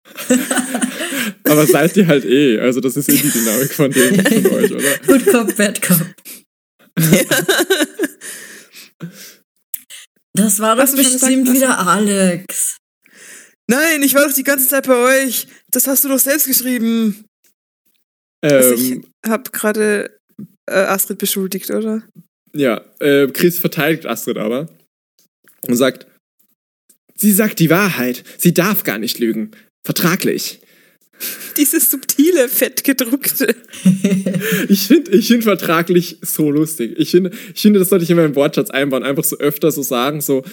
Aber seid ihr halt eh, also das ist eh die Dynamik von, dem, von euch, oder? Good Cop, Bad Cop. Das war doch Hast bestimmt gesagt, wieder Alex. Nein, ich war doch die ganze Zeit bei euch. Das hast du doch selbst geschrieben. Also Ähm, ich habe gerade äh, Astrid beschuldigt, oder? ja, äh, Chris verteidigt Astrid aber und sagt, sie sagt die Wahrheit. Sie darf gar nicht lügen. Vertraglich. Dieses subtile, fettgedruckte. Ich finde ich find vertraglich so lustig. Ich finde, ich finde, das sollte ich in meinen Wortschatz einbauen. Einfach so öfter so sagen, so,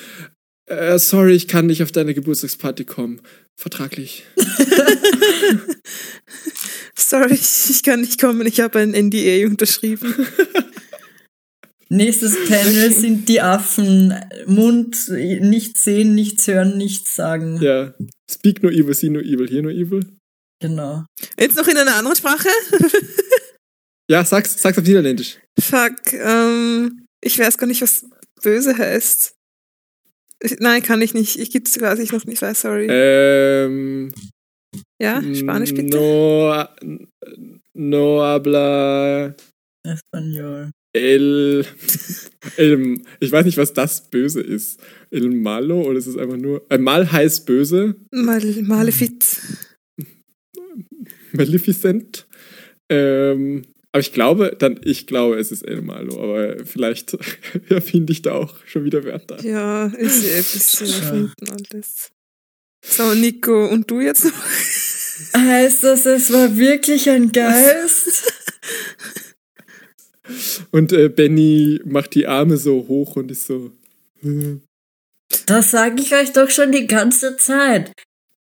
äh, sorry, ich kann nicht auf deine Geburtstagsparty kommen. Vertraglich. Sorry, ich kann nicht kommen, ich habe ein NDA unterschrieben. Nächstes Panel sind die Affen. Mund, nichts sehen, nichts hören, nichts sagen. Ja. Speak no evil, see no evil, hear no evil. Genau. Jetzt noch in einer anderen Sprache? Ja, sag's, sag's auf Niederländisch. Fuck, ähm, ich weiß gar nicht, was böse heißt. Ich, nein, kann ich nicht. Ich gibt's, weiß ich noch nicht, weiß, sorry. Ähm. ja, Spanisch bitte. No, no habla Espanol. el, el. Ich weiß nicht, was das Böse ist. El malo oder ist es einfach nur. Äh, mal heißt böse. Mal, Malefit. Maleficent. Ähm, aber ich glaube, dann, ich glaube, es ist El Malo, aber vielleicht erfinde ich da auch schon wieder Wörter. Ja, ist ja ein bisschen Ja. erfunden alles. So, Nico, und du jetzt noch? Heißt das, es war wirklich ein Geist? Und äh, Benny macht die Arme so hoch und ist so. hm. Das sage ich euch doch schon die ganze Zeit.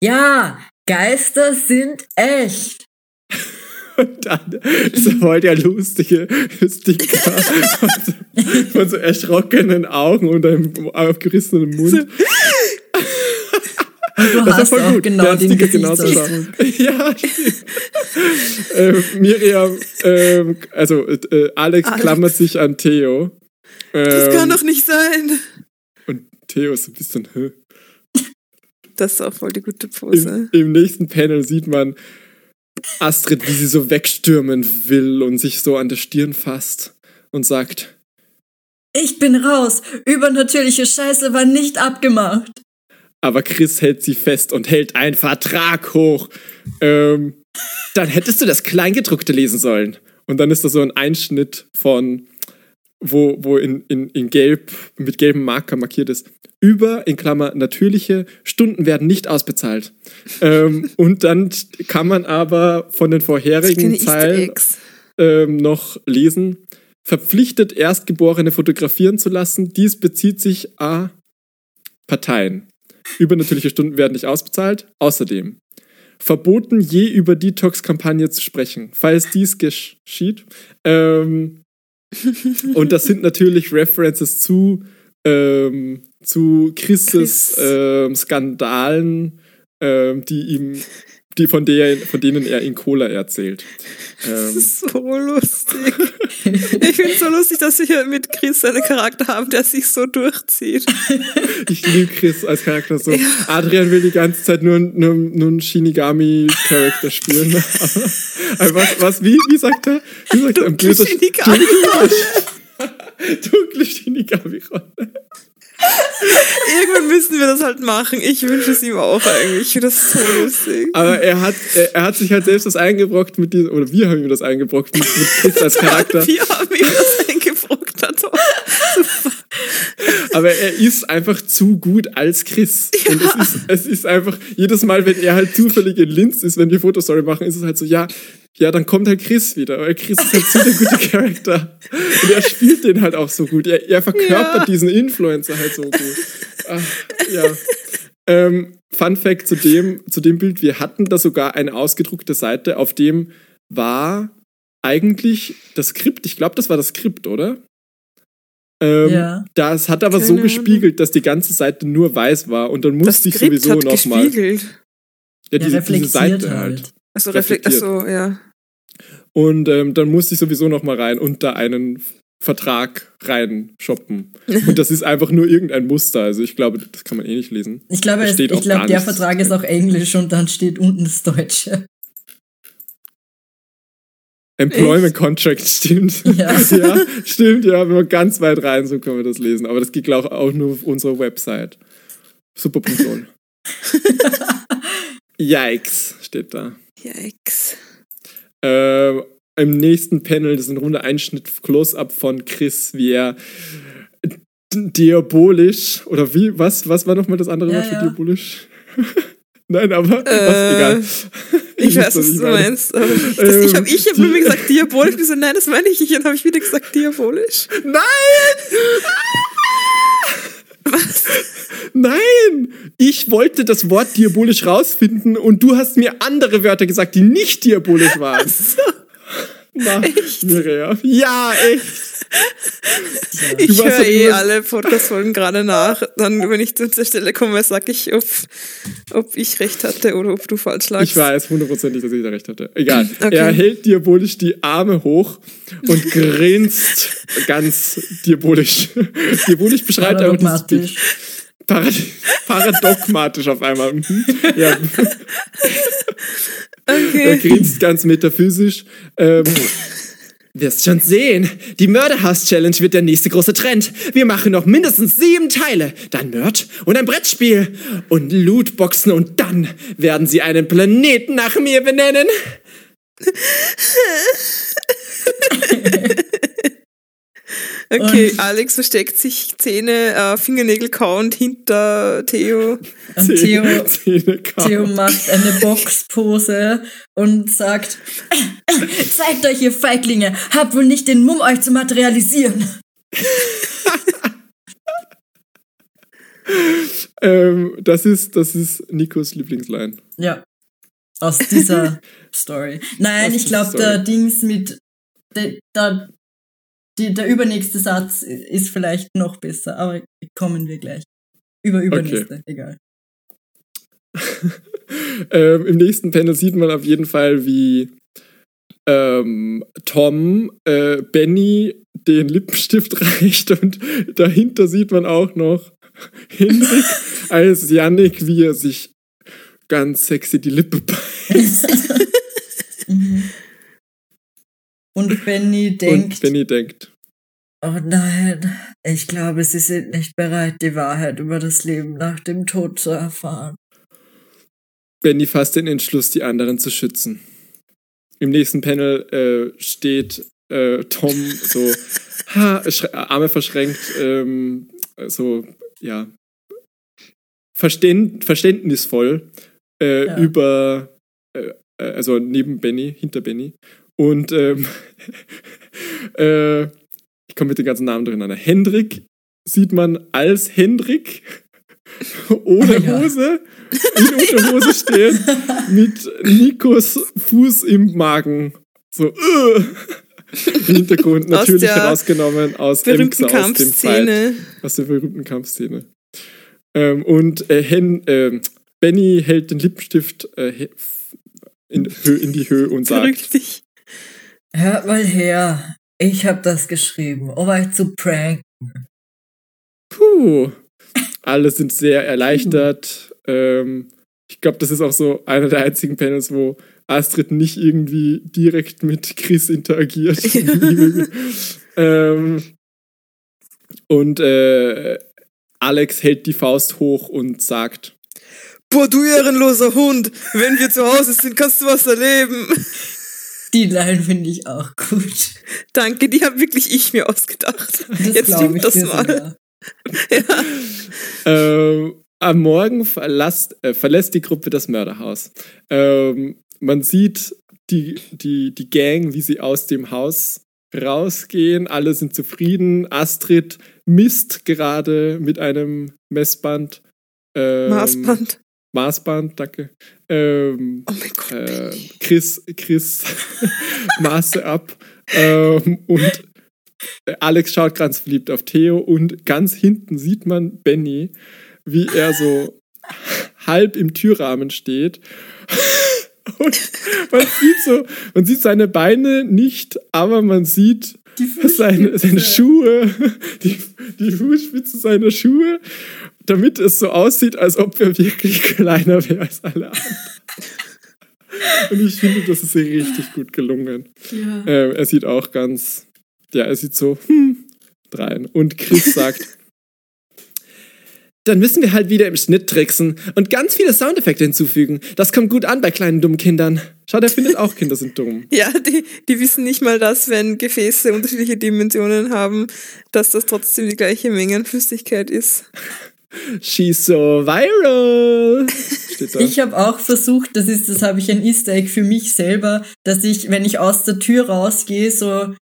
Ja, Geister sind echt. Und dann ist er voll der lustige Sticker von, so, von so erschrockenen Augen und einem aufgerissenen Mund. Du Das hast voll auch gut. genau den Sticker genauso Gesichtsausdruck. Ja, stimmt. ähm, Miriam, ähm, also äh, Alex, Alex. klammert sich an Theo. Das Ähm, kann doch nicht sein. Und Theo ist ein bisschen. Hä? Das ist auch voll die gute Pose. Im, Im nächsten Panel sieht man Astrid, wie sie so wegstürmen will und sich so an der Stirn fasst und sagt: Ich bin raus. Übernatürliche Scheiße war nicht abgemacht. Aber Chris hält sie fest und hält einen Vertrag hoch. Ähm, dann hättest du das Kleingedruckte lesen sollen. Und dann ist da so ein Einschnitt von, wo, wo in, in, in gelb, mit gelbem Marker markiert ist. Über, in Klammer, natürliche Stunden werden nicht ausbezahlt. ähm, und dann kann man aber von den vorherigen Zeilen ähm, noch lesen. Verpflichtet, Erstgeborene fotografieren zu lassen. Dies bezieht sich a Parteien. Übernatürliche Stunden werden nicht ausbezahlt. Außerdem verboten, je über Detox-Kampagne zu sprechen. Falls dies geschieht. Ähm, und das sind natürlich References zu, ähm, zu Chris' Chris. Ähm, Skandalen, ähm, die ihm, die von, der, von denen er in Cola erzählt. Das Ähm, ist so lustig. Ich finde es so lustig, dass wir mit Chris einen Charakter haben, der sich so durchzieht. ich liebe Chris als Charakter so. Ja. Adrian will die ganze Zeit nur, nur, nur einen Shinigami-Charakter spielen. Aber was, was, wie, wie sagt er? Wie sagt Dunkle böser- Shinigami. Dunkle Shinigami-Rolle. Irgendwann müssen wir das halt machen. Ich wünsche es ihm auch eigentlich. Das so lustig. Aber er hat, er, er hat sich halt selbst das eingebrockt mit diesem, oder wir haben ihm das eingebrockt mit, mit Chris als Charakter. Wir haben ihm das. Aber er ist einfach zu gut als Chris. Und es ist, es ist einfach, jedes Mal, wenn er halt zufällig in Linz ist, wenn wir Fotostory machen, ist es halt so, ja, ja, dann kommt halt Chris wieder. Weil Chris ist halt so der gute Charakter. Und er spielt den halt auch so gut. Er, er verkörpert Ja. diesen Influencer halt so gut. Ach, ja. Ähm, Fun Fact zu dem, zu dem Bild, wir hatten da sogar eine ausgedruckte Seite, auf dem war eigentlich das Skript, ich glaube, das war das Skript, oder? Ähm, Ja. Das hat aber Keine so gespiegelt, dass die ganze Seite nur weiß war und dann musste ich sowieso hat nochmal. gespiegelt. Ja, Ja, diese, diese reflektiert Seite halt. halt. Reflekt, Reflektiert. achso, ja. Und ähm, dann musste ich sowieso nochmal rein und da einen Vertrag rein shoppen. Und das ist einfach nur irgendein Muster. Also ich glaube, das kann man eh nicht lesen. Ich glaube, es, ich glaube der nichts. Vertrag ist auch Englisch und dann steht unten das Deutsche. Employment Contract, stimmt. Ja. ja, stimmt, ja, wenn wir ganz weit rein, so können wir das lesen. Aber das geht, glaube ich, auch nur auf unserer Website. Super Funktion. Yikes, steht da. Yikes. Ähm, im nächsten Panel, das ist ein runder Einschnitt, Close-Up von Chris, wie er diabolisch, oder wie, was, was war nochmal das andere Ja, Wort für ja. diabolisch? Nein, aber was, Äh, egal. Ich Ihr weiß, was ich du meine. meinst. Aber ich, das, ich habe Ähm, ich hab mir gesagt diabolisch. Ich so, nein, das meine ich nicht. Dann habe ich wieder gesagt diabolisch. Nein! Nein! Ich wollte das Wort diabolisch rausfinden und du hast mir andere Wörter gesagt, die nicht diabolisch waren. Na, Mireia. Ja, echt. Ich höre eh alle Podcast-Folgen gerade nach. Dann, wenn ich zu der Stelle komme, sage ich, ob, ob ich recht hatte oder ob du falsch lagst. Ich weiß hundertprozentig, dass ich da recht hatte. Egal. Okay. Er hält diabolisch die Arme hoch und grinst ganz diabolisch. diabolisch beschreibt einfach dieses Bild. Paradogmatisch. Parad paradogmatisch auf einmal. Mhm. Ja, er Okay. grinst ganz metaphysisch. Ähm, wirst schon sehen. Die Mörderhaus-Challenge wird der nächste große Trend. Wir machen noch mindestens sieben Teile. Dann Mörd und ein Brettspiel und Lootboxen und dann werden sie einen Planeten nach mir benennen. Okay, Und- Alex versteckt sich Zähne, äh, Fingernägel kauend hinter Theo. Und Theo. Theo macht eine Boxpose und sagt, zeigt euch, ihr Feiglinge, habt wohl nicht den Mumm, euch zu materialisieren. Ähm, das ist, das ist Nikos Lieblingsline. Ja. Aus dieser Story. Nein, Aus ich glaube, der Dings mit der, die, der übernächste Satz ist vielleicht noch besser, aber kommen wir gleich. Über übernächste, egal. ähm, Im nächsten Panel sieht man auf jeden Fall, wie ähm, Tom äh, Benny den Lippenstift reicht und dahinter sieht man auch noch Hendrik als Yannick, wie er sich ganz sexy die Lippe beißt. Und Benny denkt, Und Benny denkt, oh nein, ich glaube, sie sind nicht bereit, die Wahrheit über das Leben nach dem Tod zu erfahren. Benny fasst den Entschluss, die anderen zu schützen. Im nächsten Panel äh, steht äh, Tom so, ha, Arme verschränkt, ähm, so, ja, verständ, verständnisvoll äh, Ja. über, äh, äh, also neben Benny, hinter Benny. Und ähm, äh, ich komme mit den ganzen Namen durcheinander. Hendrik sieht man als Hendrik ohne Ah, ja. Hose in Unterhose stehen mit Nikos Fuß im Magen. So, äh. Im Hintergrund Aus natürlich der herausgenommen aus Berühmten Emxa, aus dem Fight, Kampfszene. aus der berühmten Kampfszene. Ähm, und äh, Hen, ähm, Benny hält den Lippenstift äh, in, in die Höhe und sagt. Hört mal her, ich hab das geschrieben, um euch zu pranken. Puh. Alle sind sehr erleichtert. Ähm, ich glaube, das ist auch so einer der einzigen Panels, wo Astrid nicht irgendwie direkt mit Chris interagiert. ähm, und äh, Alex hält die Faust hoch und sagt, Boah, du ehrenloser Hund. Wenn wir zu Hause sind, kannst du was erleben. Die Line finde ich auch gut. Danke, die habe wirklich ich mir ausgedacht. Das Jetzt ich das mal. sogar. Ähm, am Morgen verlasst, äh, verlässt die Gruppe das Mörderhaus. Ähm, man sieht die, die, die Gang, wie sie aus dem Haus rausgehen. Alle sind zufrieden. Astrid misst gerade mit einem Messband. Ähm, Maßband. Maßband, danke. Ähm, Oh mein Gott. äh, Chris, Chris Maße ab. Ähm, und Alex schaut ganz verliebt auf Theo und ganz hinten sieht man Benny, wie er so halb im Türrahmen steht. Und man sieht so, man sieht seine Beine nicht, aber man sieht seine, seine. Schuhe, die, die Fußspitze seiner Schuhe, damit es so aussieht, als ob er wirklich kleiner wäre als alle anderen. Und ich finde, das ist richtig gut gelungen. Ja. Ähm, er sieht auch ganz, ja, er sieht so, hm, drein. Und Chris sagt, dann müssen wir halt wieder im Schnitt tricksen und ganz viele Soundeffekte hinzufügen. Das kommt gut an bei kleinen dummen Kindern. Schau, der findet auch Kinder sind dumm. Ja, die, die wissen nicht mal, dass wenn Gefäße unterschiedliche Dimensionen haben, dass das trotzdem die gleiche Menge an Flüssigkeit ist. She's so viral. Ich habe auch versucht, das ist, das habe ich ein Easter Egg für mich selber, dass ich, wenn ich aus der Tür rausgehe, so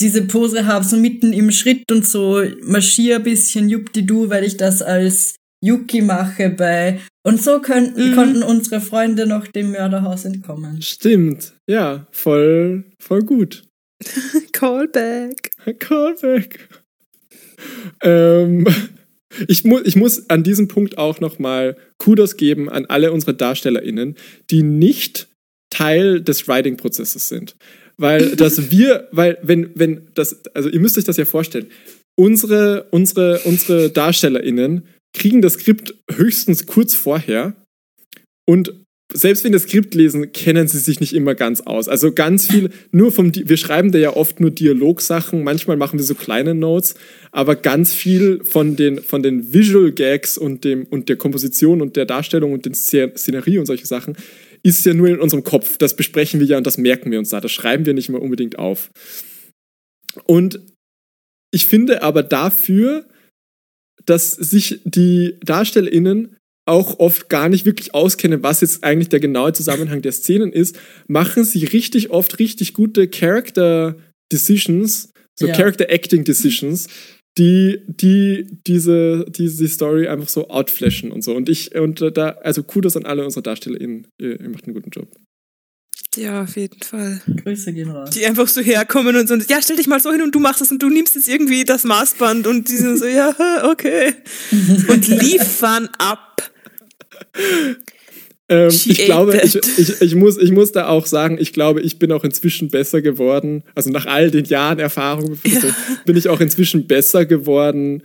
diese Pose habe, so mitten im Schritt und so marschiere ein bisschen Juppdidu, weil ich das als Yuki mache bei und so könnten, Mhm. konnten unsere Freunde noch dem Mörderhaus entkommen. Stimmt. Ja, voll, voll gut. Callback. Callback. Ähm, ich, mu ich muss an diesem Punkt auch nochmal Kudos geben an alle unsere DarstellerInnen, die nicht Teil des Writing-Prozesses sind. Weil das wir, weil wenn, wenn das, also ihr müsst euch das ja vorstellen, unsere, unsere, unsere DarstellerInnen kriegen das Skript höchstens kurz vorher und selbst wenn das Skript lesen, kennen sie sich nicht immer ganz aus. Also ganz viel, nur vom, wir schreiben da ja oft nur Dialogsachen, manchmal machen wir so kleine Notes, aber ganz viel von den, von den Visual Gags und, dem, und der Komposition und der Darstellung und den Szen- Szenerie und solche Sachen ist ja nur in unserem Kopf. Das besprechen wir ja und das merken wir uns da. Das schreiben wir nicht immer unbedingt auf. Und ich finde aber dafür, dass sich die DarstellerInnen auch oft gar nicht wirklich auskennen, was jetzt eigentlich der genaue Zusammenhang der Szenen ist, machen sie richtig oft richtig gute Character Decisions, so Ja. Character Acting Decisions, die, die diese, diese Story einfach so outflashen und so. Und ich, und da, also Kudos an alle unsere DarstellerInnen, ihr, ihr macht einen guten Job. Ja, auf jeden Fall. Grüße gehen raus. Die einfach so herkommen und so, ja, stell dich mal so hin und du machst es und du nimmst jetzt irgendwie das Maßband und die sind so, ja, okay. Und liefern ab. Ähm, ich glaube, ich, ich, ich, muss, ich muss da auch sagen, ich glaube, ich bin auch inzwischen besser geworden. Also nach all den Jahren Erfahrung Ja. bin ich auch inzwischen besser geworden,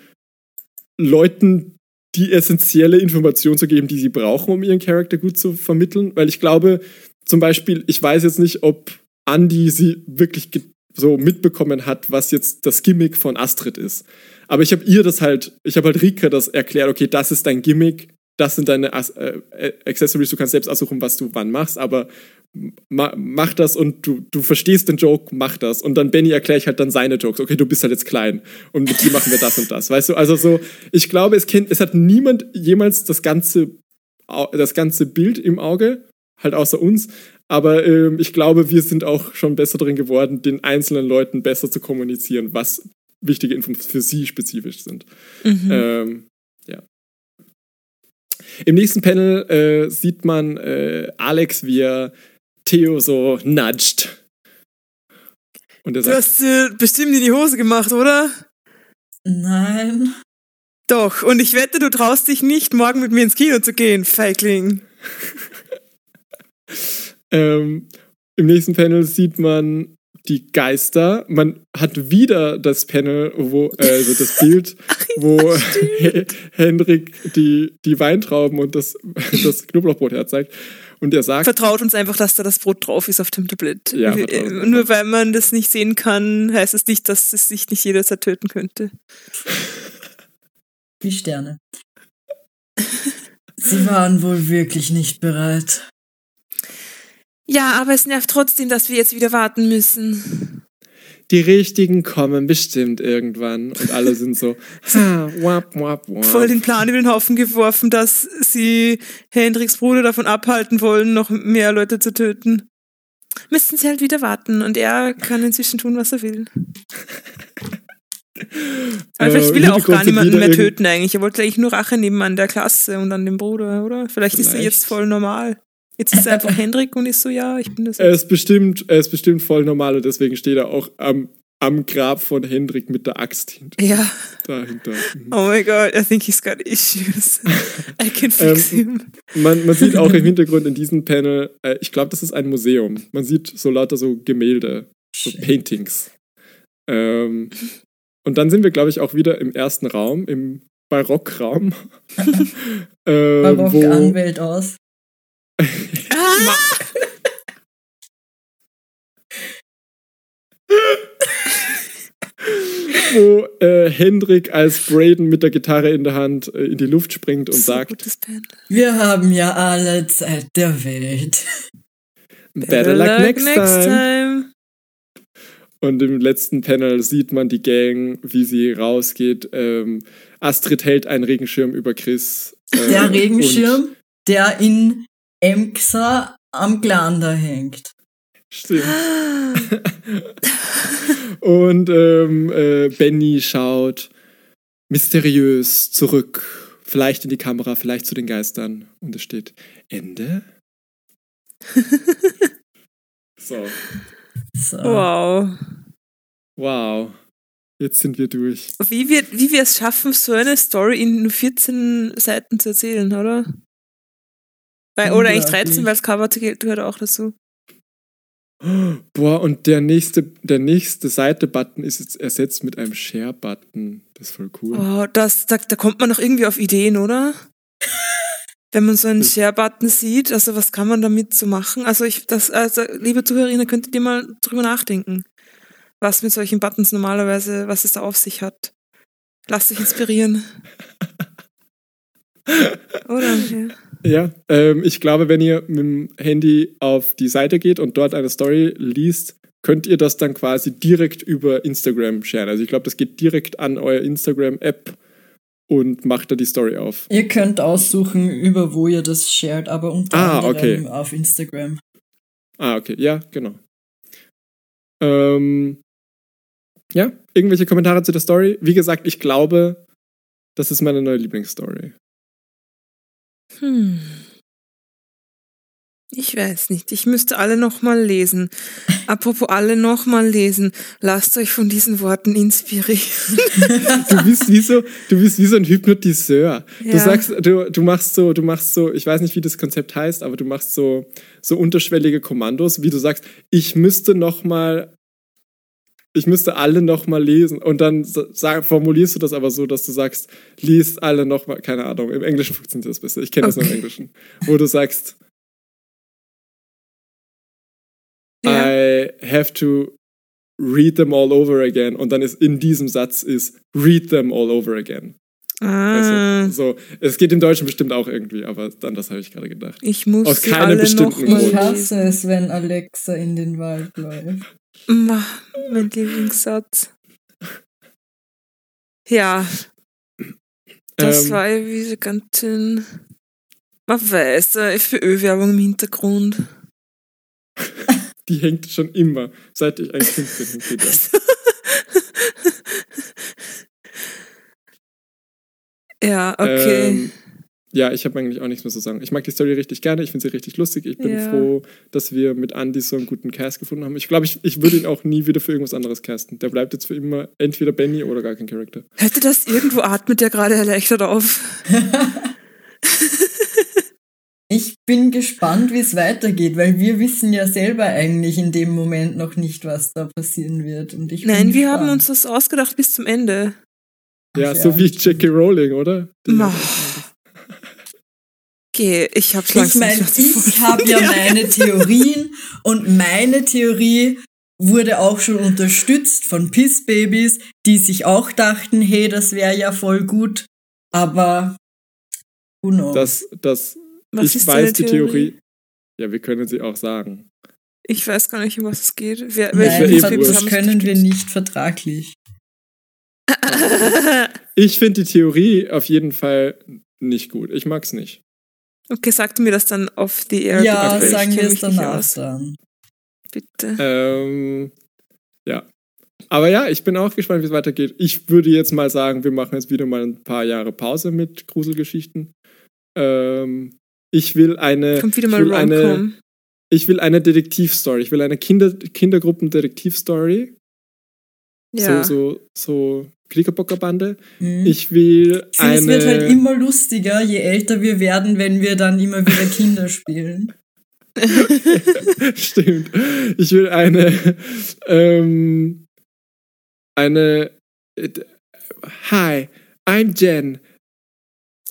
Leuten die essentielle Information zu geben, die sie brauchen, um ihren Charakter gut zu vermitteln. Weil ich glaube, zum Beispiel, ich weiß jetzt nicht, ob Andy sie wirklich so mitbekommen hat, was jetzt das Gimmick von Astrid ist. Aber ich habe ihr das halt, ich habe halt Rika das erklärt, okay, das ist dein Gimmick, das sind deine As äh, äh, Accessories, du kannst selbst aussuchen, was du wann machst, aber ma mach das und du, du verstehst den Joke, mach das. Und dann Benny erkläre ich halt dann seine Jokes. Okay, du bist halt jetzt klein und mit dir machen wir das und das. Weißt du, also so, ich glaube, es kennt, es hat niemand jemals das ganze, das ganze Bild im Auge, halt außer uns. Aber ähm, ich glaube, wir sind auch schon besser drin geworden, den einzelnen Leuten besser zu kommunizieren, was wichtige Infos für sie spezifisch sind. Mhm. Ähm, ja. Im nächsten Panel äh, sieht man äh, Alex, wie er Theo so nudgt. Und er Du sagt, hast dir bestimmt in die Hose gemacht, oder? Nein. Doch, und ich wette, du traust dich nicht, morgen mit mir ins Kino zu gehen, Feigling. ähm, im nächsten Panel sieht man die Geister. Man hat wieder das Panel, wo, äh, also das Bild, wo Hendrik die, die Weintrauben und das, das Knoblauchbrot herzeigt. Und er sagt, Vertraut uns einfach, dass da das Brot drauf ist auf dem Tablett. Ja, äh. Nur weil man das nicht sehen kann, heißt es nicht, dass es sich nicht jederzeit töten könnte. Die Sterne. Sie waren wohl wirklich nicht bereit. Ja, aber es nervt trotzdem, dass wir jetzt wieder warten müssen. die Richtigen kommen bestimmt irgendwann. Und alle sind so, ha, wap, wap, wap. Voll den Plan über den Haufen geworfen, dass sie Hendriks Bruder davon abhalten wollen, noch mehr Leute zu töten. Müssten sie halt wieder warten und er kann inzwischen tun, was er will. Aber Äh, vielleicht will im er auch gar niemanden mehr töten eigentlich. Er wollte eigentlich nur Rache nehmen an der Klasse und an dem Bruder, oder? Vielleicht, ist er Vielleicht. jetzt voll normal. Jetzt ist er einfach Hendrik und ist so, ja, ich bin das. Er ist bestimmt, er ist bestimmt voll normal und deswegen steht er auch am, am Grab von Hendrik mit der Axt hint- Ja. dahinter. Mhm. Oh my god, I think he's got issues. I can fix Ähm, him. Man, man sieht auch im Hintergrund in diesem Panel, äh, ich glaube, das ist ein Museum. Man sieht so lauter so Gemälde, so Paintings. Ähm, und dann sind wir, glaube ich, auch wieder im ersten Raum, im Barockraum. äh, Barock wo, Anwält aus. Wo äh, Hendrik als Braden mit der Gitarre in der Hand äh, in die Luft springt und So sagt. Wir haben ja alle Zeit der Welt. Better, luck, next, time. Und im letzten Panel sieht man die Gang, wie sie rausgeht. Ähm, Astrid hält einen Regenschirm über Chris. Äh, Der Regenschirm, der in Emxa am Glander hängt. Stimmt. und ähm, äh, Benny schaut mysteriös zurück, vielleicht in die Kamera, vielleicht zu den Geistern. Und es steht Ende. so. So. Wow. Wow. Jetzt sind wir durch. Wie wir, wie wir es schaffen, so eine Story in nur 14 Seiten zu erzählen, oder? Weil, oder eigentlich 13, weil das Cover gehört auch dazu. Boah, und der nächste, der nächste Seite-Button ist jetzt ersetzt mit einem Share-Button. Das ist voll cool. Oh, das, da, da kommt man doch irgendwie auf Ideen, oder? Wenn man so einen Share-Button sieht, also was kann man damit so machen? Also ich, das, also liebe Zuhörerinnen, könntet ihr mal drüber nachdenken, was mit solchen Buttons normalerweise, was es da auf sich hat. Lasst euch inspirieren. Oder? Ja. Ja, ähm, ich glaube, wenn ihr mit dem Handy auf die Seite geht und dort eine Story liest, könnt ihr das dann quasi direkt über Instagram sharen. Also ich glaube, das geht direkt an euer Instagram-App und macht da die Story auf. Ihr könnt aussuchen, über wo ihr das shared, aber unter Ah, anderem okay. auf Instagram. Ah, okay, ja, genau. Ähm, ja, irgendwelche Kommentare zu der Story? Wie gesagt, ich glaube, das ist meine neue Lieblingsstory. Hm. Ich weiß nicht. Ich müsste alle nochmal lesen. Apropos alle nochmal lesen. Lasst euch von diesen Worten inspirieren. Du bist wie so, du bist wie so ein Hypnotiseur. Du Ja. sagst, du, du machst so, du machst so, ich weiß nicht, wie das Konzept heißt, aber du machst so, so unterschwellige Kommandos, wie du sagst, ich müsste noch mal, ich müsste alle noch mal lesen. Und dann sa- sag, formulierst du das aber so, dass du sagst, lies alle noch mal, keine Ahnung, im Englischen funktioniert das besser. Ich kenne das nur im. Englischen. Wo du sagst, Ja. I have to read them all over again. Und dann ist in diesem Satz ist read them all over again. Ah, Also, so, es geht im Deutschen bestimmt auch irgendwie, aber dann das habe ich gerade gedacht. ich muss aus sie keinem alle bestimmten nochmal Grund. Ich hasse es, wenn Alexa in den Wald läuft. Mein Lieblingssatz. Ja, das Ähm, war ja diese ganzen. Man weiß, da FPÖ-Werbung im Hintergrund. Die hängt schon immer, seit ich ein Kind bin. ja, okay. Ähm, ja, ich habe eigentlich auch nichts mehr zu sagen. Ich mag die Story richtig gerne, ich finde sie richtig lustig. Ich bin Ja. froh, dass wir mit Andy so einen guten Cast gefunden haben. Ich glaube, ich, ich würde ihn auch nie wieder für irgendwas anderes casten. Der bleibt jetzt für immer entweder Benny oder gar kein Charakter. Ihr das irgendwo atmet der gerade erleichtert auf? Ich bin gespannt, wie es weitergeht, weil wir wissen ja selber eigentlich in dem Moment noch nicht, was da passieren wird. Und ich Nein, wir gespannt. haben uns das ausgedacht bis zum Ende. Ja, Ach so ja. wie Jackie Rowling, oder? Die Okay, ich hab's Ich meine, ich habe ja meine Theorien und meine Theorie wurde auch schon unterstützt von Piss Babies, die sich auch dachten, hey, das wäre ja voll gut, aber who knows? Das, das, Was ich ist weiß deine die Theorie. Ja, wir können sie auch sagen. Ich weiß gar nicht, um was es geht. Wer, Nein, welche das, das können wir nicht vertraglich. Ich finde die Theorie auf jeden Fall nicht gut. Ich mag's nicht. Okay, sagst du mir das dann off the air? Ja, bitte? Ich sagen wir es danach aus. dann. Bitte. Ähm, ja. Aber ja, ich bin auch gespannt, wie es weitergeht. Ich würde jetzt mal sagen, wir machen jetzt wieder mal ein paar Jahre Pause mit Gruselgeschichten. Ähm, ich will eine. Kommt wieder ich mal will eine, ich will eine Detektivstory. Ich will eine Kinder, Kindergruppen-Detektivstory. Ja. So, so, so Klickerbockerbande. Mhm. Ich will Ich finde, eine. es wird halt immer lustiger, je älter wir werden, wenn wir dann immer wieder Kinder spielen. Stimmt. Ich will eine, ähm, eine, äh, hi, I'm Jen.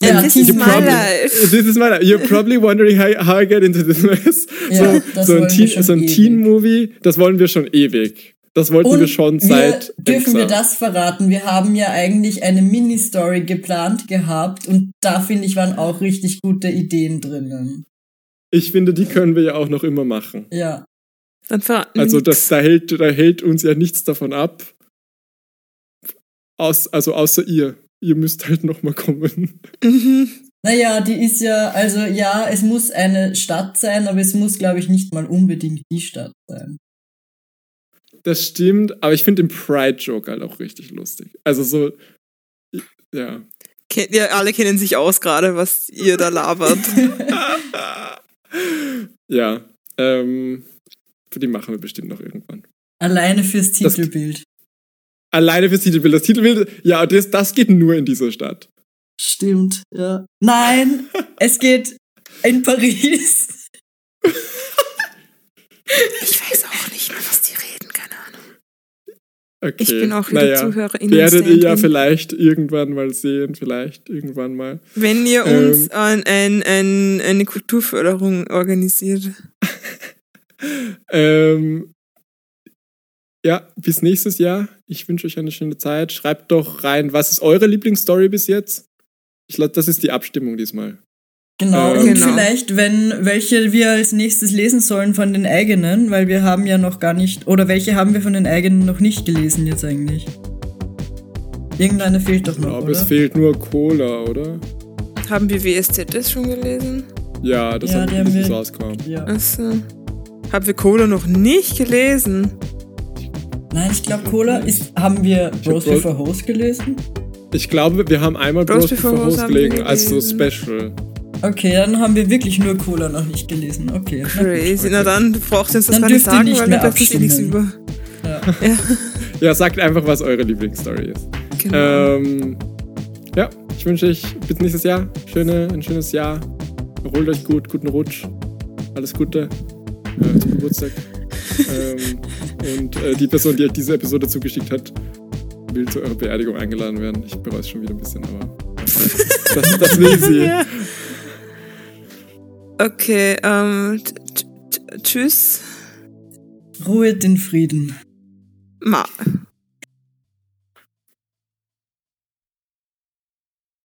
Ja, this is my life. This is my life. You're probably wondering how, how I get into this mess. Ja, so, das so ein, Teen, so ein. Teen-Movie, das wollen wir schon ewig. Das wollten Und wir schon seit. wir, dürfen wir Exa. das verraten? Wir haben ja eigentlich eine Mini-Story geplant gehabt und da finde ich waren auch richtig gute Ideen drinnen. Ich finde, die können wir ja auch noch immer machen. Ja. Dann verraten Also wir das, da, hält, da hält uns ja nichts davon ab. Aus, also außer ihr. Ihr müsst halt nochmal kommen. Mhm. Naja, die ist ja, also ja, es muss eine Stadt sein, aber es muss, glaube ich, nicht mal unbedingt die Stadt sein. Das stimmt, aber ich finde den Pride-Joke halt auch richtig lustig. Also so, ja. Kennt ihr, alle kennen sich aus gerade, was ihr da labert. ja, ähm, für die machen wir bestimmt noch irgendwann. Alleine fürs Das- Titelbild. Alleine fürs Titelbild. Das Titelbild, ja, das, das geht nur in dieser Stadt. Stimmt, ja. Nein, es geht in Paris. Ich weiß auch nicht mehr, was die reden, keine Ahnung. Okay. Ich bin auch wieder naja, Zuhörerin. Werdet ihr ja vielleicht irgendwann mal sehen, vielleicht irgendwann mal. Wenn ihr Ähm. uns ein, ein, ein, eine Kulturförderung organisiert. Ähm, ja, bis nächstes Jahr. Ich wünsche euch eine schöne Zeit. Schreibt doch rein, was ist eure Lieblingsstory bis jetzt? Ich glaube, das ist die Abstimmung diesmal. Genau, Äh, und Genau. vielleicht, wenn welche wir als nächstes lesen sollen von den eigenen, weil wir haben ja noch gar nicht, oder welche haben wir von den eigenen noch nicht gelesen jetzt eigentlich? Irgendeine fehlt doch Ich noch, glaube, oder? es fehlt nur Cola, oder? Haben wir WSZS schon gelesen? Ja, das Ja, haben wir, es wir- rauskam. ja. Achso. Haben wir Cola noch nicht gelesen? Nein, ich glaube, Cola ist, haben wir Bros Bro- Before Host gelesen? Ich glaube, wir haben einmal Bros Bros Before Host gelegen, als so gelesen. Special. Okay, dann haben wir wirklich nur Cola noch nicht gelesen. Okay. Crazy. Na dann braucht ihr uns das Dann gar nicht dürft ihr sagen, nicht weil mehr dann bleibt eh nichts über. abstimmen. Ja, Ja, sagt einfach, was eure Lieblingsstory ist. genau. Ähm, ja, ich wünsche euch bis nächstes Jahr schöne, ein schönes Jahr. Erholt euch gut, guten Rutsch. Alles Gute äh, zum Geburtstag. ähm, und äh, die Person, die euch diese Episode zugeschickt hat, will zu eurer Beerdigung eingeladen werden. Ich bereue es schon wieder ein bisschen, aber das, das will sie. Ja. Okay, ähm, tschüss. Ruhet in Frieden. Ma.